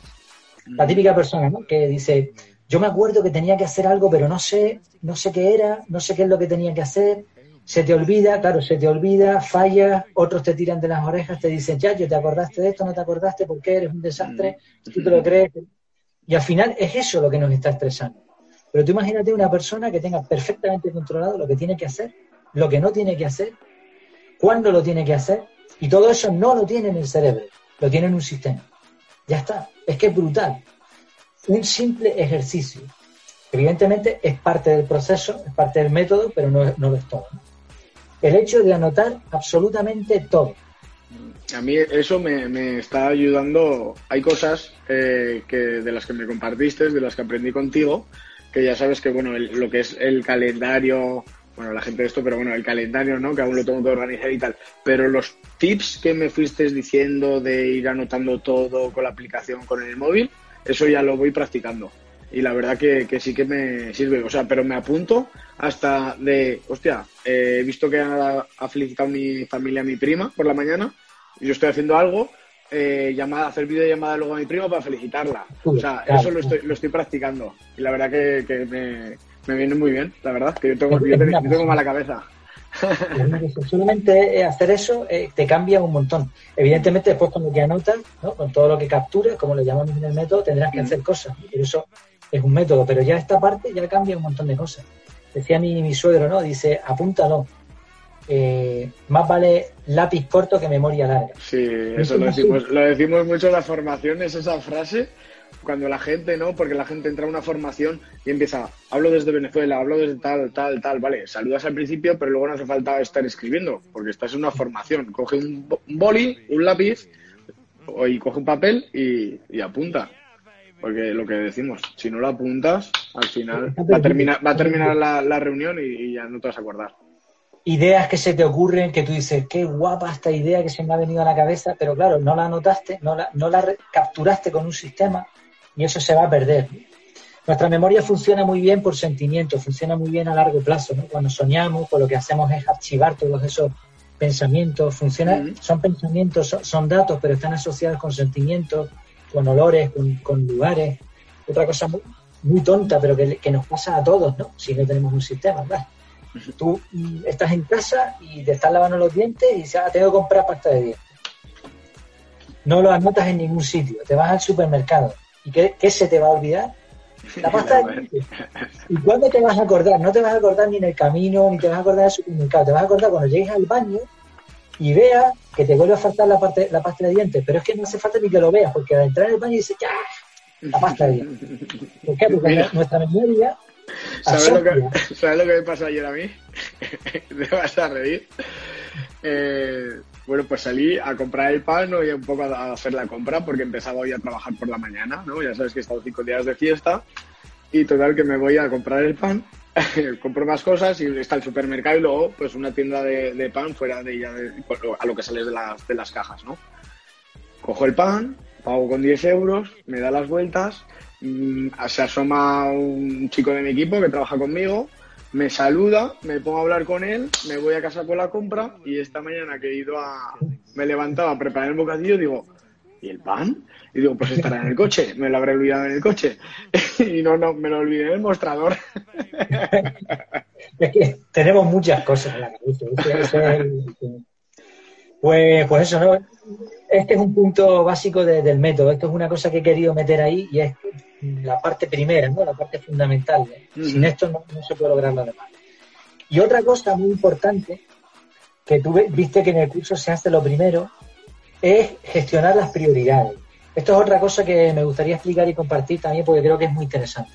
Speaker 3: La típica persona. Que dice, yo me acuerdo que tenía que hacer algo, pero no sé, no sé qué era, no sé qué es lo que tenía que hacer. Se te olvida, claro, se te olvida, falla, otros te tiran de las orejas, te dicen, ya, yo te acordaste de esto, no te acordaste, ¿por qué? Eres un desastre, tú te lo crees. Y al final es eso lo que nos está estresando. Pero tú imagínate una persona que tenga perfectamente controlado lo que tiene que hacer, lo que no tiene que hacer, cuándo lo tiene que hacer, y todo eso no lo tiene en el cerebro, lo tiene en un sistema. Ya está, es que es brutal un simple ejercicio. Evidentemente es parte del proceso, es parte del método, pero no, no lo es todo. El hecho de anotar absolutamente todo.
Speaker 2: A mí eso me, está ayudando. Hay cosas eh, que de las que me compartiste, de las que aprendí contigo, que ya sabes que bueno, lo que es el calendario, bueno, la gente de esto, pero bueno, el calendario, ¿no? Que aún lo tengo que organizar y tal. Pero los tips que me fuiste diciendo de ir anotando todo con la aplicación, con el móvil, eso ya lo voy practicando. Y la verdad que, sí que me sirve. O sea, pero me apunto hasta de, hostia, he visto que ha, felicitado mi familia a mi prima por la mañana y yo estoy haciendo algo, eh, llamada, hacer videollamada luego a mi prima para felicitarla. O sea, eso lo estoy, lo estoy practicando. Y la verdad que, me, viene muy bien, la verdad, que yo tengo, yo tengo mala cabeza.
Speaker 3: Solamente hacer eso eh, te cambia un montón. Evidentemente, después cuando te anotas, con todo lo que capturas, como le llamamos en el método, tendrás que hacer cosas. Pero eso es un método, pero ya esta parte ya cambia un montón de cosas. Decía mi, mi suegro, ¿no? Dice, apúntalo. Eh, más vale lápiz corto que memoria larga.
Speaker 2: Sí, eso lo decimos, lo decimos mucho en las formaciones, esa frase, cuando la gente, ¿no? Porque la gente entra a una formación y empieza, hablo desde Venezuela, hablo desde tal, tal, tal, vale, saludas al principio, pero luego no hace falta estar escribiendo, porque estás en una formación. Coge un, boli, un lápiz, y coge un papel y, apunta. Porque lo que decimos, si no lo apuntas, al final va a terminar, va a terminar la, reunión y, ya no te vas a acordar
Speaker 3: ideas que se te ocurren, que tú dices, qué guapa esta idea que se me ha venido a la cabeza, pero claro, no la anotaste, no la, no la capturaste con un sistema y eso se va a perder. Nuestra memoria funciona muy bien por sentimiento, funciona muy bien a largo plazo. Cuando soñamos, pues lo que hacemos es archivar todos esos pensamientos. Funciona, Son pensamientos, son, datos, pero están asociados con sentimientos, con olores, con, lugares. Otra cosa muy, tonta, pero que, nos pasa a todos, ¿no? Si no tenemos un sistema, ¿verdad? Tú estás en casa y te estás lavando los dientes y dices, ah, tengo que comprar pasta de dientes. No lo anotas en ningún sitio. Te vas al supermercado ¿Y qué, se te va a olvidar? La pasta de ¿Y cuándo te vas a acordar? No te vas a acordar ni en el camino, ni te vas a acordar del supermercado. Te vas a acordar cuando llegues al baño y veas que te vuelve a faltar la, parte, la pasta de dientes. Pero es que no hace falta ni que lo veas, porque al entrar en el baño dices, ¡ya! La pasta de dientes. ¿Por qué? Porque nuestra memoria.
Speaker 2: ¿Sabes lo, que, ¿Sabes lo que me pasó ayer a mí? te vas a reír. Eh, Bueno, pues salí a comprar el pan ¿no? y un poco a hacer la compra porque empezaba hoy a trabajar por la mañana, ¿no? Ya sabes que he estado cinco días de fiesta y total que me voy a comprar el pan, compro más cosas y está el supermercado y luego pues una tienda de, pan fuera de ella, a lo que sales de las, de las cajas, ¿no? Cojo el pan, pago con 10 euros, me da las vueltas, mm, se asoma un chico de mi equipo que trabaja conmigo, me saluda, me pongo a hablar con él, me voy a casa con la compra y esta mañana que he ido a... me levantaba a preparar el bocadillo, digo, ¿y el pan? Y digo, pues estará en el coche, me lo habré olvidado en el coche. y no, no, me lo olvidé en el mostrador.
Speaker 3: es que tenemos muchas cosas en la cabeza. Pues, pues eso, ¿no? Este es un punto básico del método. Esto es una cosa que he querido meter ahí y es la parte primera, ¿no? La parte fundamental. Sin esto no, se puede lograr lo demás. Y otra cosa muy importante, que tú viste que en el curso se hace lo primero, es gestionar las prioridades. Esto es otra cosa que me gustaría explicar y compartir también porque creo que es muy interesante.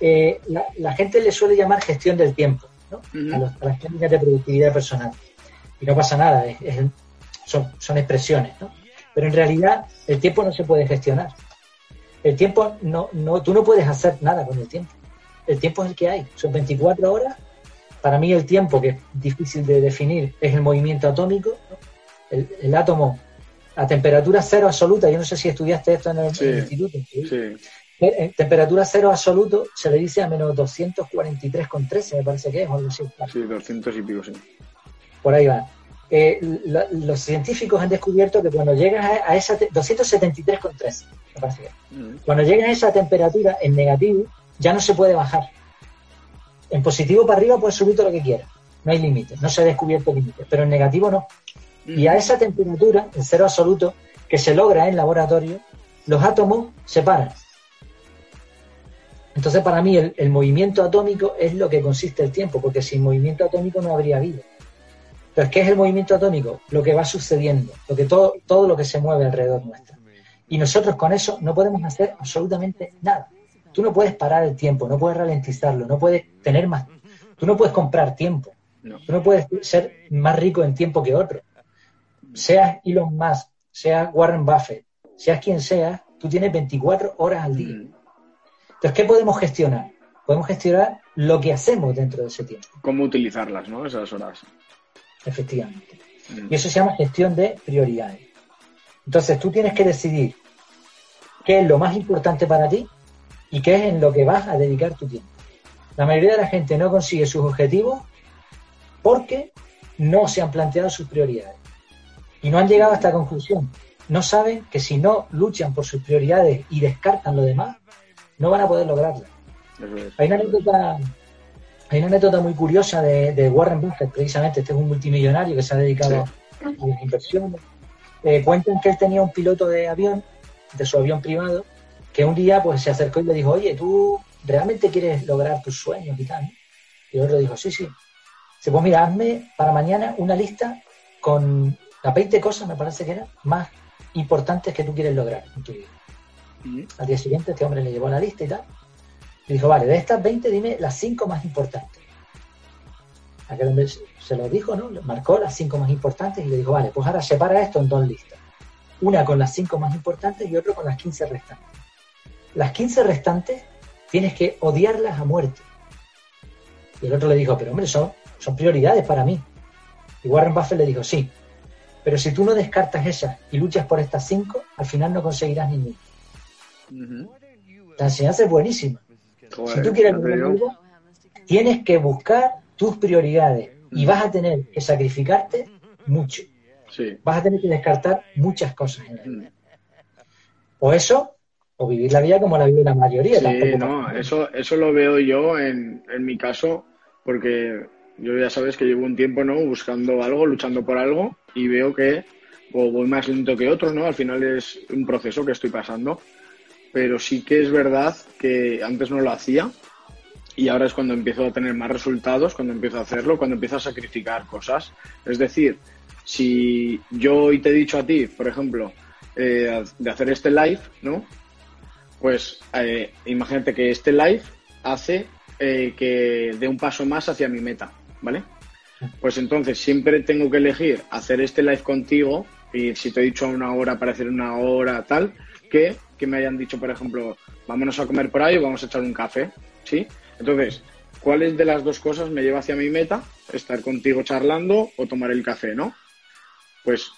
Speaker 3: Eh, la, gente le suele llamar gestión del tiempo ¿no? a, las técnicas de productividad personal. Y no pasa nada, son, son expresiones. ¿no? Pero en realidad el tiempo no se puede gestionar. El tiempo, no, no, tú no puedes hacer nada con el tiempo. El tiempo es el que hay. Son 24 horas. Para mí el tiempo, que es difícil de definir, es el movimiento atómico. El, el átomo a temperatura cero absoluta, yo no sé si estudiaste esto en el, instituto. ¿sí? En temperatura cero absoluto se le dice a menos 243,13, me parece que es, o algo así.
Speaker 2: Sí, 200 y pico, sí.
Speaker 3: Por ahí va. Eh, los científicos han descubierto que cuando llegas a, a esa 273,13, me parece que mm. cuando llegas a esa temperatura en negativo ya no se puede bajar. En positivo para arriba puedes subir todo lo que quieras, no hay límites, no se ha descubierto límites, pero en negativo no. Y a esa temperatura, en cero absoluto, que se logra en laboratorio, los átomos se paran. Entonces, para mí, el, movimiento atómico es lo que consiste el tiempo, porque sin movimiento atómico no habría vida. Entonces, ¿qué es el movimiento atómico? Lo que va sucediendo, lo que todo, todo lo que se mueve alrededor nuestro. Y nosotros con eso no podemos hacer absolutamente nada. Tú no puedes parar el tiempo, no puedes ralentizarlo, no puedes tener más. Tú no puedes comprar tiempo. Tú no puedes ser más rico en tiempo que otro seas Elon Musk, seas Warren Buffett, seas quien sea, tú tienes 24 horas al día. Mm. Entonces, ¿qué podemos gestionar? Podemos gestionar lo que hacemos dentro de ese tiempo.
Speaker 2: ¿Cómo utilizarlas, no? Esas horas.
Speaker 3: Efectivamente. Mm. Y eso se llama gestión de prioridades. Entonces, tú tienes que decidir qué es lo más importante para ti y qué es en lo que vas a dedicar tu tiempo. La mayoría de la gente no consigue sus objetivos porque no se han planteado sus prioridades y no han llegado a esta conclusión. No saben que si no luchan por sus prioridades y descartan lo demás, no van a poder lograrlo. Hay una anécdota, hay una anécdota muy curiosa de, Warren Buffett, precisamente, este es un multimillonario que se ha dedicado a las inversiones. Eh, cuentan que él tenía un piloto de avión, de su avión privado, que un día pues se acercó y le dijo, oye, ¿tú realmente quieres lograr tus sueños y tal? Y el otro dijo, sí, sí. Se pues mira, hazme para mañana una lista con las 20 cosas me parece que eran más importantes que tú quieres lograr en tu vida. Al día siguiente este hombre le llevó la lista y tal. Le dijo, vale, de estas 20 dime las 5 más importantes. Aquel hombre se lo dijo, ¿no? Marcó las 5 más importantes y le dijo, vale, pues ahora separa esto en dos listas. Una con las 5 más importantes y otra con las 15 restantes. Las 15 restantes tienes que odiarlas a muerte. Y el otro le dijo, pero hombre, son, son prioridades para mí. Y Warren Buffett le dijo, sí, pero si tú no descartas esas y luchas por estas cinco, al final no conseguirás ninguna. La enseñanza es buenísima. si tú quieres algo, tienes que buscar tus prioridades y vas a tener que sacrificarte mucho. Vas a tener que descartar muchas cosas en O eso, o vivir la vida como la vive la mayoría.
Speaker 2: Sí, no, eso, eso lo veo yo en, en mi caso, porque yo ya sabes que llevo un tiempo, ¿no? Buscando algo, luchando por algo y veo que o voy más lento que otros, ¿no? Al final es un proceso que estoy pasando, pero sí que es verdad que antes no lo hacía y ahora es cuando empiezo a tener más resultados, cuando empiezo a hacerlo, cuando empiezo a sacrificar cosas. Es decir, si yo hoy te he dicho a ti, por ejemplo, eh, de hacer este live, ¿no? Pues eh, imagínate que este live hace eh, que dé un paso más hacia mi meta. ¿Vale? Pues entonces siempre tengo que elegir hacer este live contigo y si te he dicho una hora para hacer una hora tal, que, que me hayan dicho, por ejemplo, vámonos a comer por ahí o vamos a echar un café, ¿sí? Entonces, ¿cuál de las dos cosas me lleva hacia mi meta? Estar contigo charlando o tomar el café, ¿no? Pues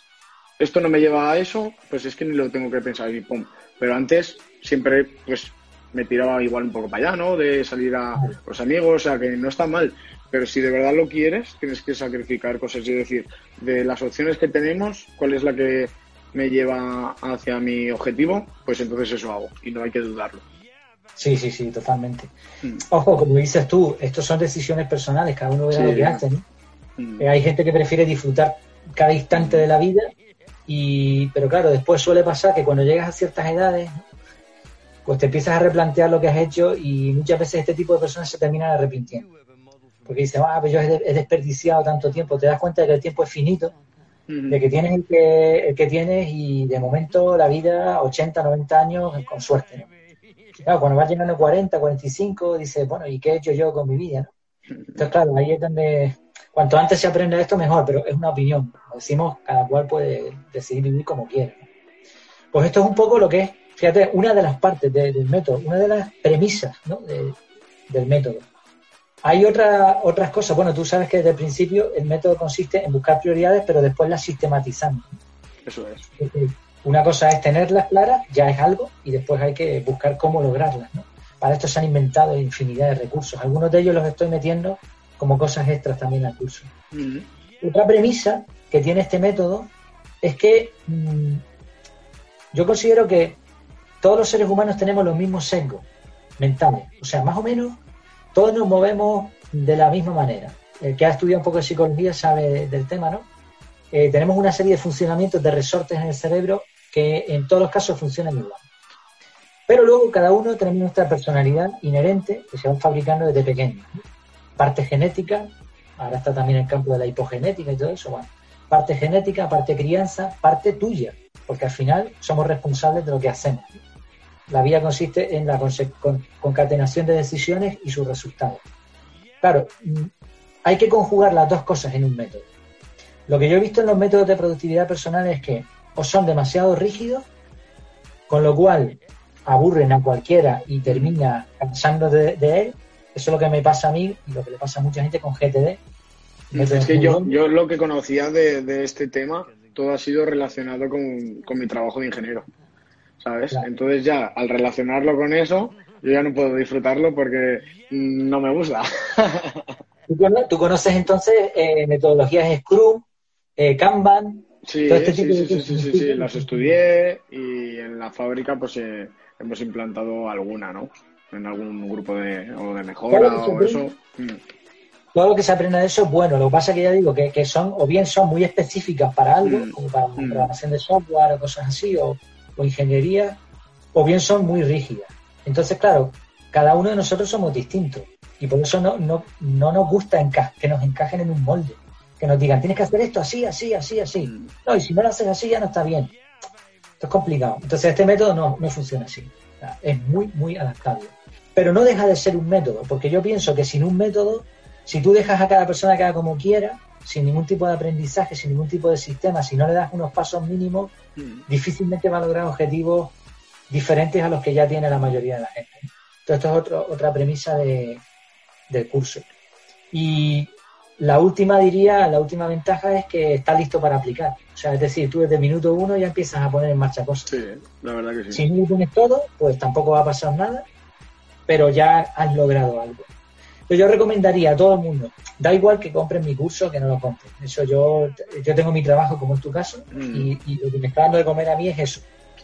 Speaker 2: esto no me lleva a eso, pues es que ni lo tengo que pensar y pum. Pero antes siempre, pues me tiraba igual un poco para allá, ¿no? De salir a los amigos, o sea, que no está mal. Pero si de verdad lo quieres, tienes que sacrificar cosas. Es decir, de las opciones que tenemos, ¿cuál es la que me lleva hacia mi objetivo? Pues entonces eso hago y no hay que dudarlo.
Speaker 3: Sí, sí, sí, totalmente. Mm. Ojo, como dices tú, estos son decisiones personales, cada uno ve lo que hace, ¿no? Mm. Eh, hay gente que prefiere disfrutar cada instante de la vida, y, pero claro, después suele pasar que cuando llegas a ciertas edades, pues te empiezas a replantear lo que has hecho y muchas veces este tipo de personas se terminan arrepintiendo. Porque dicen, ah, pues yo he desperdiciado tanto tiempo. Te das cuenta de que el tiempo es finito, de que tienes el que, el que tienes y de momento la vida, 80, 90 años, con suerte. claro, cuando vas llegando 40, 45, dices, bueno, ¿y qué he hecho yo con mi vida? Entonces, claro, ahí es donde cuanto antes se aprenda esto, mejor, pero es una opinión. decimos, cada cual puede decidir vivir como quiere. Pues esto es un poco lo que es Fíjate, una de las partes del método, una de las premisas del método. Hay otra, otras cosas, bueno, tú sabes que desde el principio el método consiste en buscar prioridades, pero después las sistematizamos.
Speaker 2: Eso es.
Speaker 3: Una cosa es tenerlas claras, ya es algo, y después hay que buscar cómo lograrlas. Para esto se han inventado infinidad de recursos. Algunos de ellos los estoy metiendo como cosas extras también al curso. Otra premisa que tiene este método es que mm, yo considero que todos los seres humanos tenemos los mismos sesgos mentales. O sea, más o menos todos nos movemos de la misma manera. El que ha estudiado un poco de psicología sabe del tema, ¿no? Eh, tenemos una serie de funcionamientos de resortes en el cerebro que en todos los casos funcionan igual. Pero luego cada uno tenemos nuestra personalidad inherente que se va fabricando desde pequeño. Parte genética, ahora está también el campo de la hipogenética y todo eso, bueno. Parte genética, parte crianza, parte tuya, porque al final somos responsables de lo que hacemos. La vida consiste en la concatenación de decisiones y sus resultados. Claro, mm, hay que conjugar las dos cosas en un método. Lo que yo he visto en los métodos de productividad personal es que o son demasiado rígidos, con lo cual aburren a cualquiera y termina cansando de, él. Eso es lo que me pasa a mí y lo que le pasa a mucha gente con GTD.
Speaker 2: Es que yo, yo lo que conocía de, este tema, todo ha sido relacionado con, con mi trabajo de ingeniero. ¿Sabes? Entonces ya, al relacionarlo con eso, yo ya no puedo disfrutarlo porque no me gusta.
Speaker 3: ¿Tú conoces entonces eh, metodologías Scrum, eh, Kanban?
Speaker 2: Sí, este sí, sí, sí, sí, las estudié y en la fábrica pues eh, hemos implantado alguna, ¿no? En algún grupo de, o de mejora o eso. Mm.
Speaker 3: Todo lo que se aprende de eso es bueno. Lo que pasa es que ya digo que, son, o bien son muy específicas para algo, mm. como para la mm. programación de software o cosas así, o, o ingeniería, o bien son muy rígidas. Entonces, claro, cada uno de nosotros somos distintos y por eso no, no, no nos gusta que nos encajen en un molde, que nos digan, tienes que hacer esto así, así, así, así. Mm. No, y si no lo haces así ya no está bien. Esto es complicado. Entonces, este método no, no funciona así. es muy, muy adaptable. Pero no deja de ser un método, porque yo pienso que sin un método, si tú dejas a cada persona que haga como quiera, sin ningún tipo de aprendizaje, sin ningún tipo de sistema, si no le das unos pasos mínimos, mm. difícilmente va a lograr objetivos diferentes a los que ya tiene la mayoría de la gente. Entonces, esto es otra premisa de, del curso. Y la última, diría, la última ventaja es que está listo para aplicar. O sea, es decir, tú desde minuto uno ya empiezas a poner en marcha cosas.
Speaker 2: Sí, la verdad que sí.
Speaker 3: Si no lo tienes todo, pues tampoco va a pasar nada, pero ya has logrado algo yo recomendaría a todo el mundo, da igual que compren mi curso que no lo compren. Eso yo, yo tengo mi trabajo como es tu caso mm. y, lo que me está dando de comer a mí es eso.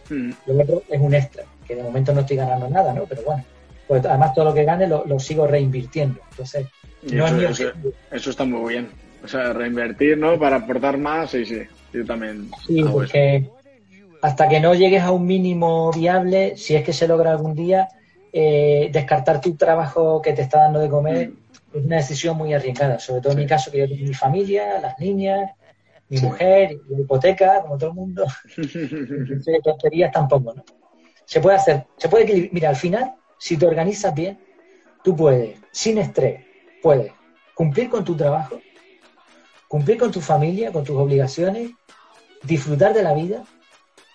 Speaker 3: Mm. Lo otro es un extra, que de momento no estoy ganando nada, ¿no? Pero bueno, pues además todo lo que gane lo, sigo reinvirtiendo. Entonces, no
Speaker 2: eso, eso, está muy bien. O sea, reinvertir, ¿no? Para aportar más, sí, sí. Yo también.
Speaker 3: Sí, porque hasta que no llegues a un mínimo viable, si es que se logra algún día, eh, descartar tu trabajo que te está dando de comer mm. es una decisión muy arriesgada, sobre todo en mi caso que yo tengo mi familia, las niñas, mi mujer, mi hipoteca, como todo el mundo. Entonces, tonterías tampoco, ¿no? Se puede hacer, se puede equilibrar. Mira, al final, si te organizas bien, tú puedes, sin estrés, puedes cumplir con tu trabajo cumplir con tu familia, con tus obligaciones, disfrutar de la vida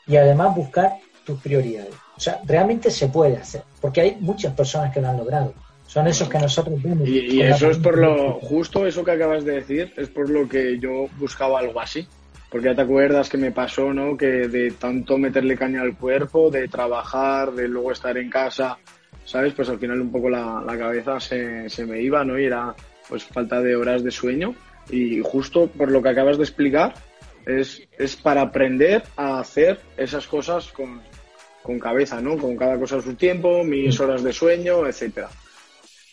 Speaker 3: y además buscar tus prioridades. O sea, realmente se puede hacer, porque hay muchas personas que lo han logrado. Son esos que nosotros
Speaker 2: vemos. Y, eso es por lo, justo eso que acabas de decir, es por lo que yo buscaba algo así. Porque ya te acuerdas que me pasó, ¿no? Que de tanto meterle caña al cuerpo, de trabajar, de luego estar en casa, ¿sabes? Pues al final un poco la, cabeza se, se, me iba, ¿no? Y era pues falta de horas de sueño. Y justo por lo que acabas de explicar, es, es para aprender a hacer esas cosas con, con cabeza, ¿no? Con cada cosa a su tiempo, mis mm. horas de sueño, etcétera.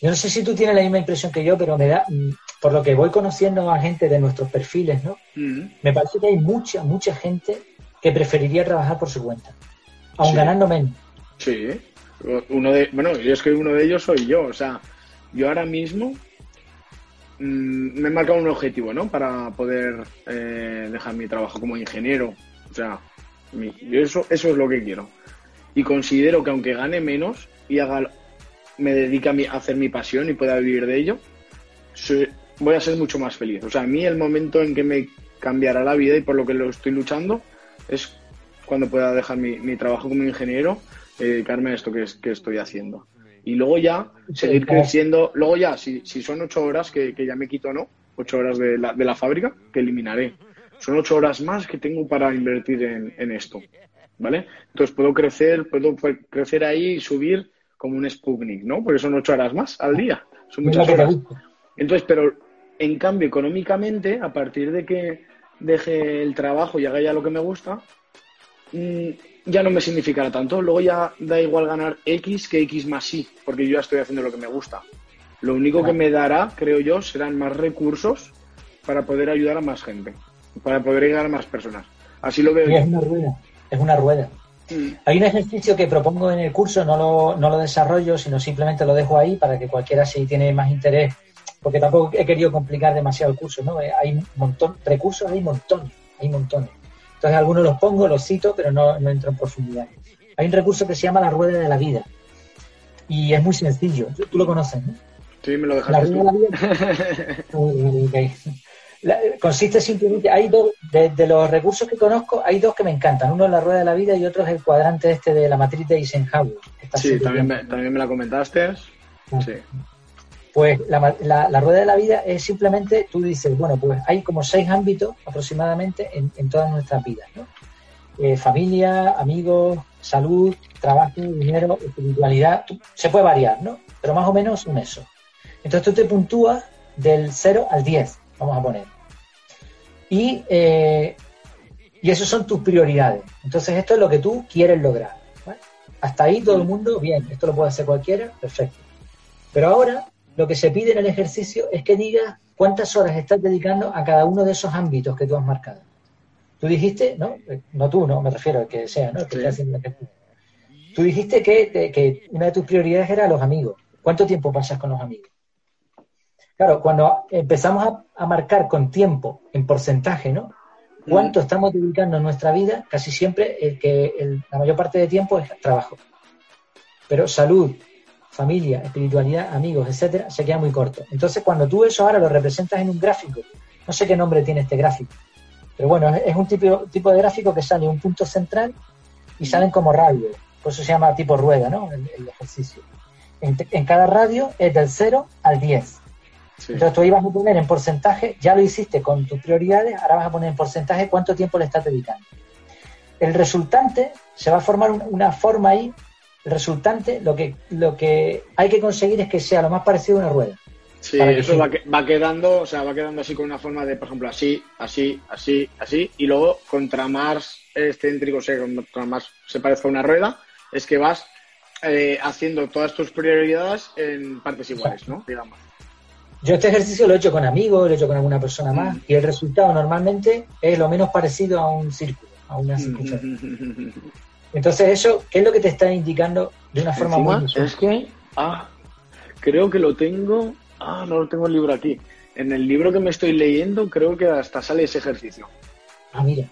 Speaker 3: Yo no sé si tú tienes la misma impresión que yo, pero me da, mm, por lo que voy conociendo a gente de nuestros perfiles, ¿no? Me parece que hay mucha, mucha gente que preferiría trabajar por su cuenta, aun ganando menos.
Speaker 2: Sí, uno de, bueno, yo es que uno de ellos soy yo, o sea, yo ahora mismo mm, me he marcado un objetivo, ¿no? Para poder eh, dejar mi trabajo como ingeniero, o sea, eso, eso es lo que quiero. Y considero que aunque gane menos y haga, me dedique a, hacer mi pasión y pueda vivir de ello, voy a ser mucho más feliz. O sea, a mí el momento en que me cambiará la vida y por lo que lo estoy luchando es cuando pueda dejar mi, trabajo como ingeniero y dedicarme a esto que, que estoy haciendo. Y luego ya seguir creciendo, luego ya, si, si son ocho horas que, ya me quito, ¿no? Ocho horas de la, de la fábrica, que eliminaré. Son ocho horas más que tengo para invertir en, en esto, ¿vale? Entonces puedo crecer, puedo crecer ahí y subir como un Sputnik, ¿no? Porque son ocho horas más al día. Son muchas horas. Entonces, pero en cambio, económicamente, a partir de que deje el trabajo y haga ya lo que me gusta, mm, ya no me significará tanto. Luego ya da igual ganar X que X más Y, porque yo ya estoy haciendo lo que me gusta. Lo único que me dará, creo yo, serán más recursos para poder ayudar a más gente, para poder llegar a más personas. Así lo veo.
Speaker 3: es una rueda, es una rueda. Mm. Hay un ejercicio que propongo en el curso, no lo, no lo desarrollo, sino simplemente lo dejo ahí para que cualquiera si tiene más interés porque tampoco he querido complicar demasiado el curso, ¿no? Eh, hay un montón, recursos hay montones, hay montones. Entonces algunos los pongo, los cito, pero no, no entro en profundidad. Hay un recurso que se llama la rueda de la vida. Y es muy sencillo. Tú, lo conoces, ¿no?
Speaker 2: Sí, me lo dejaste. La
Speaker 3: rueda de la vida. consiste simplemente, hay dos, de, los recursos que conozco, hay dos que me encantan. Uno es la rueda de la vida y otro es el cuadrante este de la matriz de Eisenhower.
Speaker 2: Sí, también me, también me la comentaste. Ah. Sí.
Speaker 3: Pues la, rueda de la vida es simplemente, tú dices, bueno, pues hay como seis ámbitos aproximadamente en, todas nuestras vidas, ¿no? Eh, familia, amigos, salud, trabajo, dinero, espiritualidad, se puede variar, ¿no? Pero más o menos un eso. Entonces tú te puntúas del 0 al 10, vamos a poner. Y, eh, y eso son tus prioridades. Entonces esto es lo que tú quieres lograr. Hasta ahí todo el mundo, bien, esto lo puede hacer cualquiera, perfecto. Pero ahora lo que se pide en el ejercicio es que digas cuántas horas estás dedicando a cada uno de esos ámbitos que tú has marcado. Tú dijiste, ¿no? No tú, no, me refiero a que sea, ¿no? Que haciendo Tú dijiste que, que, una de tus prioridades era los amigos. ¿Cuánto tiempo pasas con los amigos? Claro, cuando empezamos a, marcar con tiempo, en porcentaje, ¿no? ¿Cuánto estamos dedicando en nuestra vida? Casi siempre el que la mayor parte de tiempo es trabajo. Pero salud, familia, espiritualidad, amigos, etcétera, se queda muy corto. Entonces, cuando tú eso ahora lo representas en un gráfico, no sé qué nombre tiene este gráfico, pero bueno, es un tipo, tipo de gráfico que sale un punto central y salen como radios, por eso se llama tipo rueda, ¿no? El, ejercicio. En, cada radio es del 0 al 10. Entonces tú ibas a poner en porcentaje, ya lo hiciste con tus prioridades, ahora vas a poner en porcentaje cuánto tiempo le estás dedicando. El resultante se va a formar una forma ahí resultante, lo que, lo que hay que conseguir es que sea lo más parecido a una rueda.
Speaker 2: Sí, eso va, va, quedando, o sea, va quedando así con una forma de, por ejemplo, así, así, así, así, y luego contra más excéntrico, o sea, contra más se parece a una rueda, es que vas eh, haciendo todas tus prioridades en partes iguales, ¿no? Digamos.
Speaker 3: Yo este ejercicio lo he hecho con amigos, lo he hecho con alguna persona más, mm. y el resultado normalmente es lo menos parecido a un círculo, a una mm. circunferencia. Entonces, eso, ¿qué es lo que te está indicando de una forma muy
Speaker 2: Es que, ah, creo que lo tengo, ah, no lo tengo el libro aquí. En el libro que me estoy leyendo, creo que hasta sale ese ejercicio.
Speaker 3: Ah, mira.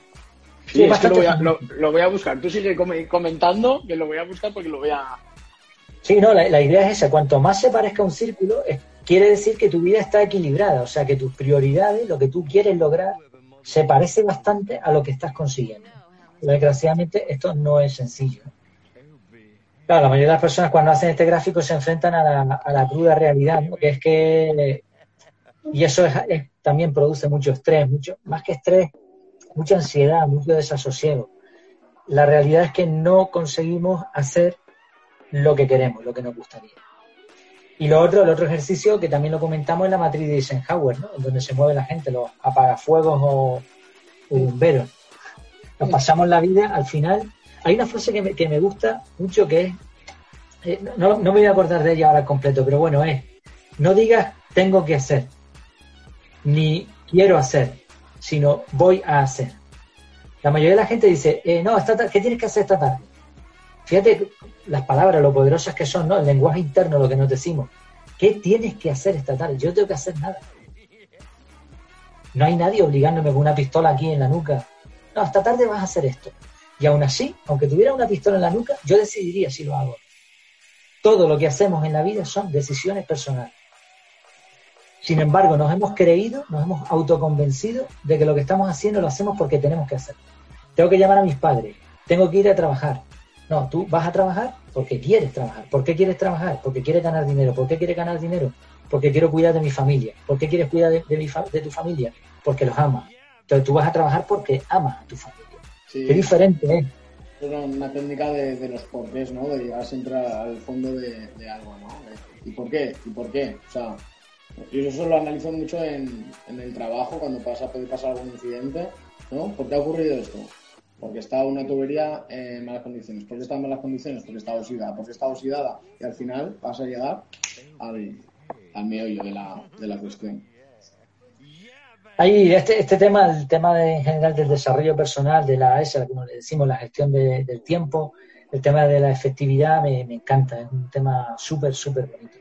Speaker 2: Sí, es que lo voy, a, lo, voy, a, buscar. Tú sigue comentando, que lo voy a buscar porque lo voy a.
Speaker 3: Sí, no, la, idea es esa. Cuanto más se parezca a un círculo, quiere decir que tu vida está equilibrada, o sea, que tus prioridades, lo que tú quieres lograr, se parece bastante a lo que estás consiguiendo. Desgraciadamente, esto no es sencillo. Claro, la mayoría de las personas cuando hacen este gráfico se enfrentan a la, cruda realidad, que es que, y eso también produce mucho estrés, mucho, más que estrés, mucha ansiedad, mucho desasosiego. La realidad es que no conseguimos hacer lo que queremos, lo que nos gustaría. Y lo otro, el otro ejercicio que también lo comentamos es la matriz de Eisenhower, ¿no? donde se mueve la gente, los apagafuegos o, bomberos. Nos pasamos la vida al final hay una frase que me, que me gusta mucho que es, eh, no, me voy a acordar de ella ahora completo, pero bueno, es, no digas tengo que hacer, ni quiero hacer, sino voy a hacer. La mayoría de la gente dice, eh, no, esta ¿qué tienes que hacer esta tarde? Fíjate las palabras, lo poderosas que son, ¿no? El lenguaje interno, lo que nos decimos. ¿Qué tienes que hacer esta tarde? Yo no tengo que hacer nada. No hay nadie obligándome con una pistola aquí en la nuca. No, esta tarde vas a hacer esto. Y aún así, aunque tuviera una pistola en la nuca, yo decidiría si lo hago. Todo lo que hacemos en la vida son decisiones personales. Sin embargo, nos hemos creído, nos hemos autoconvencido de que lo que estamos haciendo lo hacemos porque tenemos que hacer. Tengo que llamar a mis padres, tengo que ir a trabajar. No, tú vas a trabajar porque quieres trabajar. ¿Por qué quieres trabajar? Porque quieres ganar dinero. ¿Por qué quieres ganar dinero? Porque quiero cuidar de mi familia. ¿Por qué quieres cuidar de, de tu familia? Porque los amas. Entonces tú vas a trabajar porque amas a tu familia. Qué diferente, ¿eh?
Speaker 2: Es una técnica de, los porqués, ¿no? De llegar siempre al fondo de, algo, ¿no? ¿Y por qué? ¿Y por qué? O sea, yo eso lo analizo mucho en, el trabajo, cuando pasa, puede pasar algún incidente, ¿no? ¿Por qué ha ocurrido esto? Porque está una tubería en malas condiciones. ¿Por qué está en malas condiciones? Porque está oxidada. Porque está oxidada y al final vas a llegar al, al meollo de la, de la cuestión.
Speaker 3: Ahí, este, este tema, el tema de, en general del desarrollo personal, de la ESA, como le decimos, la gestión del tiempo, el tema de la efectividad, me, encanta, es un tema súper, súper bonito.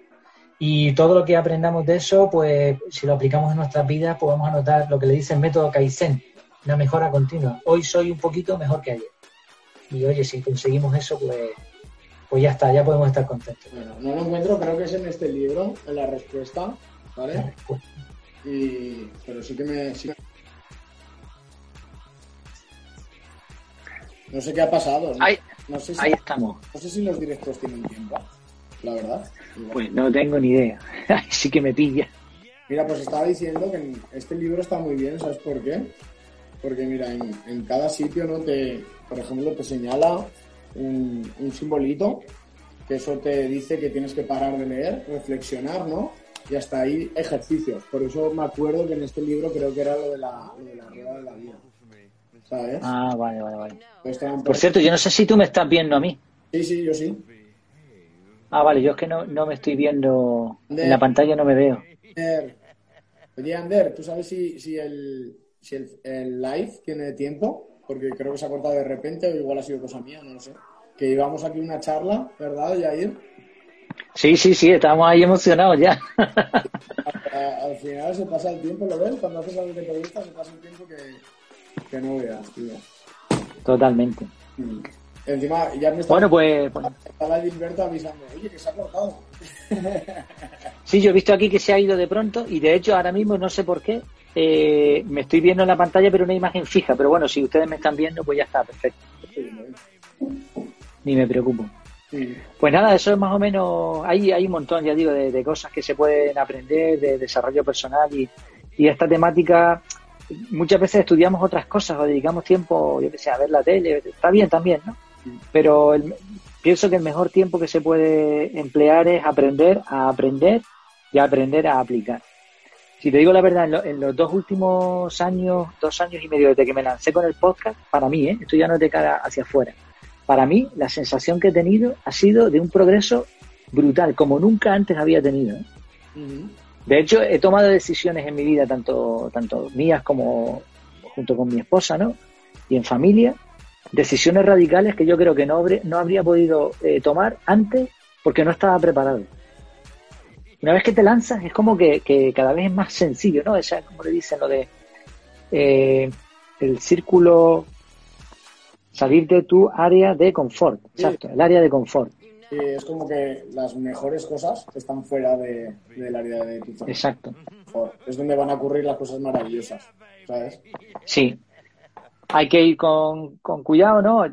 Speaker 3: Y todo lo que aprendamos de eso, pues si lo aplicamos en nuestras vidas, pues vamos a notar lo que le dice el método Kaizen, una mejora continua. Hoy soy un poquito mejor que ayer. Y oye, si conseguimos eso, pues, pues ya está, ya podemos estar contentos.
Speaker 2: Bueno, no lo encuentro, creo que es en este libro, en la respuesta, ¿vale? Y, pero sí que me... No sé qué ha pasado.
Speaker 3: Ahí,
Speaker 2: no sé
Speaker 3: si, ahí estamos.
Speaker 2: No sé si los directos tienen tiempo, la verdad.
Speaker 3: Pues no tengo ni idea. sí que me pilla.
Speaker 2: Mira, pues estaba diciendo que este libro está muy bien, ¿sabes por qué? Porque mira, en, cada sitio, ¿no? Te, por ejemplo, te señala un, un simbolito que eso te dice que tienes que parar de leer, reflexionar, ¿no? y hasta ahí ejercicios. Por eso me acuerdo que en este libro creo que era lo de la, de la rueda de la vida. ¿Sabes?
Speaker 3: Ah, vale, vale, vale. Pues Por cierto, yo no sé si tú me estás viendo a mí.
Speaker 2: Sí, sí, yo sí.
Speaker 3: Ah, vale, yo es que no, no me estoy viendo. En la pantalla no me veo.
Speaker 2: Oye, Ander, ¿tú sabes si, si, el, si el, el live tiene tiempo? Porque creo que se ha cortado de repente o igual ha sido cosa mía, no lo sé. Que íbamos aquí una charla, ¿verdad, Yair?
Speaker 3: Sí, sí, sí, estamos ahí emocionados ya.
Speaker 2: Al, final se pasa el tiempo, ¿lo ves? Cuando haces algo que te gusta, se pasa el tiempo que, que no veas, tío.
Speaker 3: Totalmente.
Speaker 2: Mm. Encima, ya me
Speaker 3: está, bueno, pues, pues,
Speaker 2: estaba Gilberto avisando, oye, que se ha cortado.
Speaker 3: sí, yo he visto aquí que se ha ido de pronto y de hecho ahora mismo no sé por qué. Eh, me estoy viendo en la pantalla, pero una imagen fija. Pero bueno, si ustedes me están viendo, pues ya está, perfecto. Ni me preocupo. Pues nada, eso es más o menos, hay, hay un montón, ya digo, de, cosas que se pueden aprender, de desarrollo personal y, esta temática, muchas veces estudiamos otras cosas o dedicamos tiempo, yo que sé, a ver la tele, está bien también, ¿no? Pero pienso que el mejor tiempo que se puede emplear es aprender a aprender y aprender a aplicar. Si te digo la verdad, en, en, los dos últimos años, dos años y medio desde que me lancé con el podcast, para mí, ¿eh? esto ya no es de cara hacia afuera, para mí la sensación que he tenido ha sido de un progreso brutal, como nunca antes había tenido. ¿eh? De hecho, he tomado decisiones en mi vida, tanto, tanto mías como junto con mi esposa, ¿no? Y en familia, decisiones radicales que yo creo que no, no habría podido eh, tomar antes porque no estaba preparado. Una vez que te lanzas, es como que, cada vez es más sencillo, ¿no? O sea, como le dicen, lo de eh, el círculo salir de tu área de confort, exacto, el área de confort.
Speaker 2: Es como que las mejores cosas están fuera de, del área de tu zona.
Speaker 3: Exacto.
Speaker 2: Es donde van a ocurrir las cosas maravillosas, ¿sabes?
Speaker 3: Sí. Hay que ir con, con cuidado, ¿no?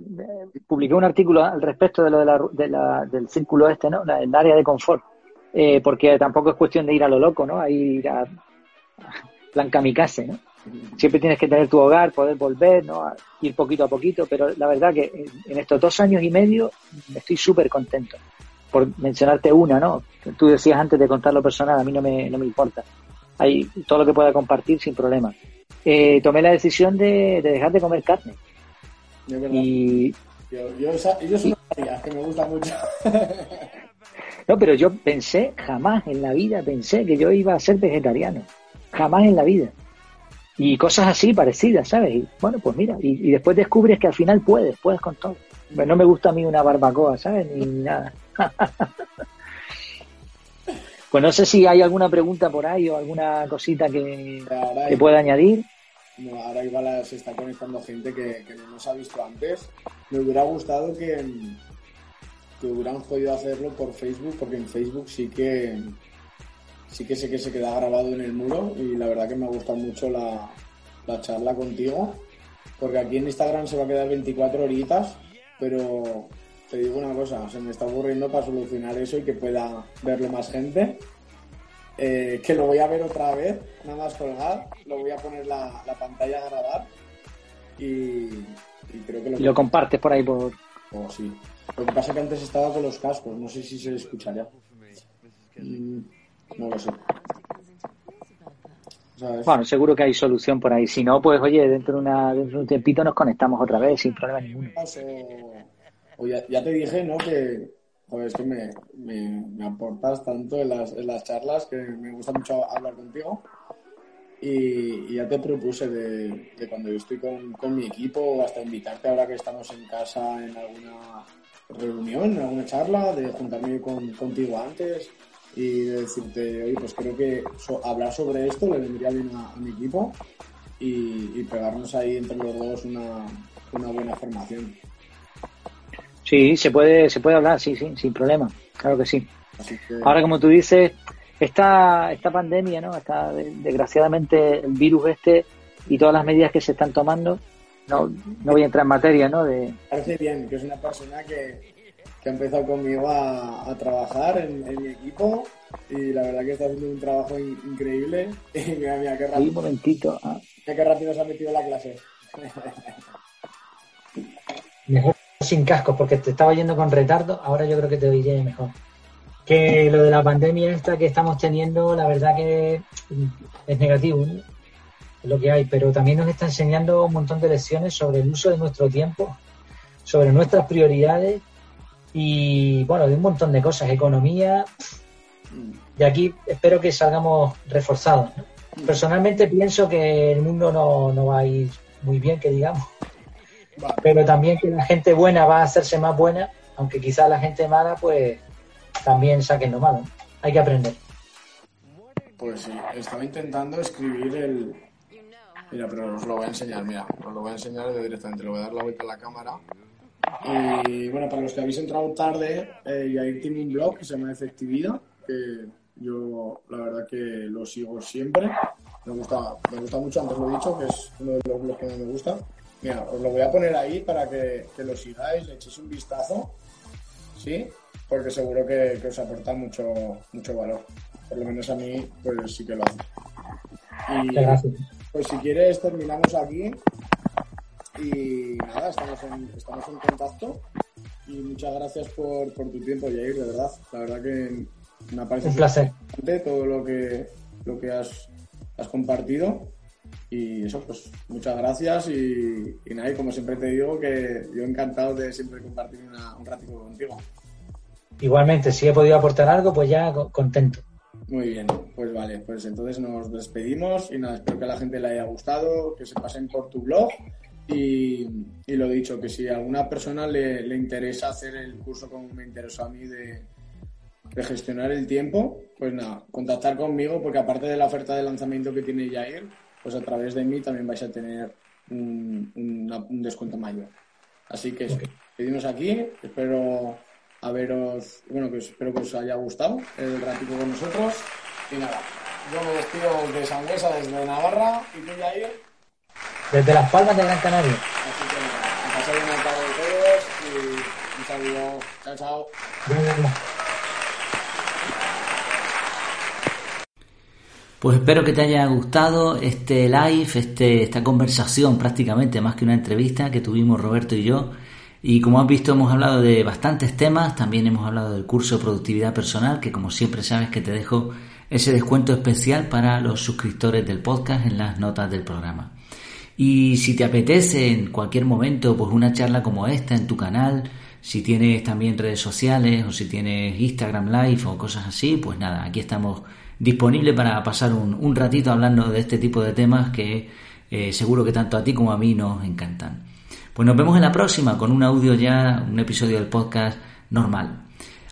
Speaker 3: Publiqué un artículo al respecto de lo de la, de la, del círculo este, ¿no? El área de confort. Eh, porque tampoco es cuestión de ir a lo loco, ¿no? A ir a plan kamikaze, ¿no? Siempre tienes que tener tu hogar, poder volver, ¿no? ir poquito a poquito, pero la verdad que en estos dos años y medio estoy súper contento. Por mencionarte una, ¿no? Tú decías antes de contar lo personal, a mí no me, no me importa. Hay todo lo que pueda compartir sin problema. Eh, tomé la decisión de, dejar de comer carne.
Speaker 2: y yo, yo, yo soy una que me gusta mucho.
Speaker 3: no, pero yo pensé, jamás en la vida pensé que yo iba a ser vegetariano. Jamás en la vida y cosas así parecidas, ¿sabes? Y bueno, pues mira, y, después descubres que al final puedes, puedes con todo. Pues no me gusta a mí una barbacoa, ¿sabes? Ni nada. pues no sé si hay alguna pregunta por ahí o alguna cosita que, que pueda añadir.
Speaker 2: No, ahora igual se está conectando gente que, que no nos ha visto antes. Me hubiera gustado que, que hubieran podido hacerlo por Facebook, porque en Facebook sí que sí que sé que se queda grabado en el muro y la verdad que me ha gustado mucho la, charla contigo, porque aquí en Instagram se va a quedar 24 horitas, pero te digo una cosa, se me está ocurriendo para solucionar eso y que pueda verlo más gente. Eh, que lo voy a ver otra vez, nada más colgar, lo voy a poner la, pantalla a grabar y, creo que lo...
Speaker 3: Y lo compartes por ahí por...
Speaker 2: Oh, sí. Lo que pasa es que antes estaba con los cascos, no sé si se escucharía. Mm. No lo sé.
Speaker 3: Bueno, seguro que hay solución por ahí. Si no, pues oye, dentro de, una, dentro de un tiempito nos conectamos otra vez sin problema ninguno.
Speaker 2: O, ya, te dije, ¿no? Que es que me, me, aportas tanto en las, en las charlas que me gusta mucho hablar contigo. Y, ya te propuse de, cuando yo estoy con, con, mi equipo, hasta invitarte ahora que estamos en casa en alguna reunión, en alguna charla, de juntarme con, contigo antes y decirte, oye, pues creo que hablar sobre esto le vendría bien a, mi equipo y, pegarnos ahí entre los dos una, buena formación.
Speaker 3: Sí, se puede, se puede hablar, sí, sí, sin problema, claro que sí. Ahora, como tú dices, esta, esta pandemia, ¿no? Está, desgraciadamente, el virus este y todas las medidas que se están tomando, no, no voy a entrar en materia, ¿no? De...
Speaker 2: Parece bien, que es una persona que, que ha empezado conmigo a, trabajar en, mi equipo y la verdad que está haciendo un trabajo increíble. Y mira, mira, qué rápido.
Speaker 3: un momentito.
Speaker 2: Ah. Mira qué rápido se ha metido en la clase.
Speaker 3: Mejor sin casco, porque te estaba yendo con retardo, ahora yo creo que te oiré mejor. Que lo de la pandemia esta que estamos teniendo, la verdad que es negativo, es lo que hay, pero también nos está enseñando un montón de lecciones sobre el uso de nuestro tiempo, sobre nuestras prioridades y bueno, de un montón de cosas, economía. De aquí espero que salgamos reforzados. Personalmente pienso que el mundo no, no, va a ir muy bien, que digamos. Pero también que la gente buena va a hacerse más buena, aunque quizás la gente mala, pues también saquen lo malo. Hay que aprender.
Speaker 2: Pues sí, estaba intentando escribir el. Mira, pero os lo voy a enseñar, mira, os lo voy a enseñar directamente, le voy a dar la vuelta a la cámara y bueno, para los que habéis entrado tarde, eh, ahí tiene un blog que se llama Efectividad, que yo la verdad que lo sigo siempre. Me gusta, me gusta mucho, antes lo he dicho, que es uno de los blogs que más me gusta. Mira, os lo voy a poner ahí para que, que lo sigáis, le echéis un vistazo, ¿sí? Porque seguro que, que, os aporta mucho, mucho valor. Por lo menos a mí, pues sí que lo hace. Y pues si quieres terminamos aquí y nada, estamos en, estamos en contacto. Y muchas gracias por, por tu tiempo, Jair, de verdad. La verdad que me parece
Speaker 3: un placer
Speaker 2: todo lo que, lo que has, has compartido. Y eso, pues muchas gracias. Y, y nada, y como siempre te digo, que yo encantado de siempre compartir un ratito contigo.
Speaker 3: Igualmente, si he podido aportar algo, pues ya contento.
Speaker 2: Muy bien, pues vale, pues entonces nos despedimos y nada, espero que a la gente le haya gustado, que se pasen por tu blog y, lo dicho, que si a alguna persona le, interesa hacer el curso como me interesó a mí de, gestionar el tiempo, pues nada, contactar conmigo porque aparte de la oferta de lanzamiento que tiene Jair, pues a través de mí también vais a tener un, descuento mayor. Así que pedimos aquí, espero a veros, bueno, que espero que os haya gustado el ratito con nosotros. Y nada, yo me despido desde Sangüesa, desde Navarra, y tú, Jair.
Speaker 3: Desde Las Palmas de Gran Canaria.
Speaker 2: Así que nada, pasar una tarde de todos y un saludo. Chao, chao.
Speaker 1: Pues espero que te haya gustado este live, este, esta conversación prácticamente más que una entrevista que tuvimos Roberto y yo. Y como has visto hemos hablado de bastantes temas, también hemos hablado del curso de productividad personal, que como siempre sabes que te dejo ese descuento especial para los suscriptores del podcast en las notas del programa. Y si te apetece en cualquier momento pues una charla como esta en tu canal, si tienes también redes sociales o si tienes Instagram Live o cosas así, pues nada, aquí estamos disponibles para pasar un, ratito hablando de este tipo de temas que eh, seguro que tanto a ti como a mí nos encantan. Pues nos vemos en la próxima con un audio ya, un episodio del podcast normal.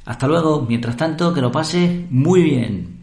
Speaker 1: Hasta luego, mientras tanto, que lo pases muy bien.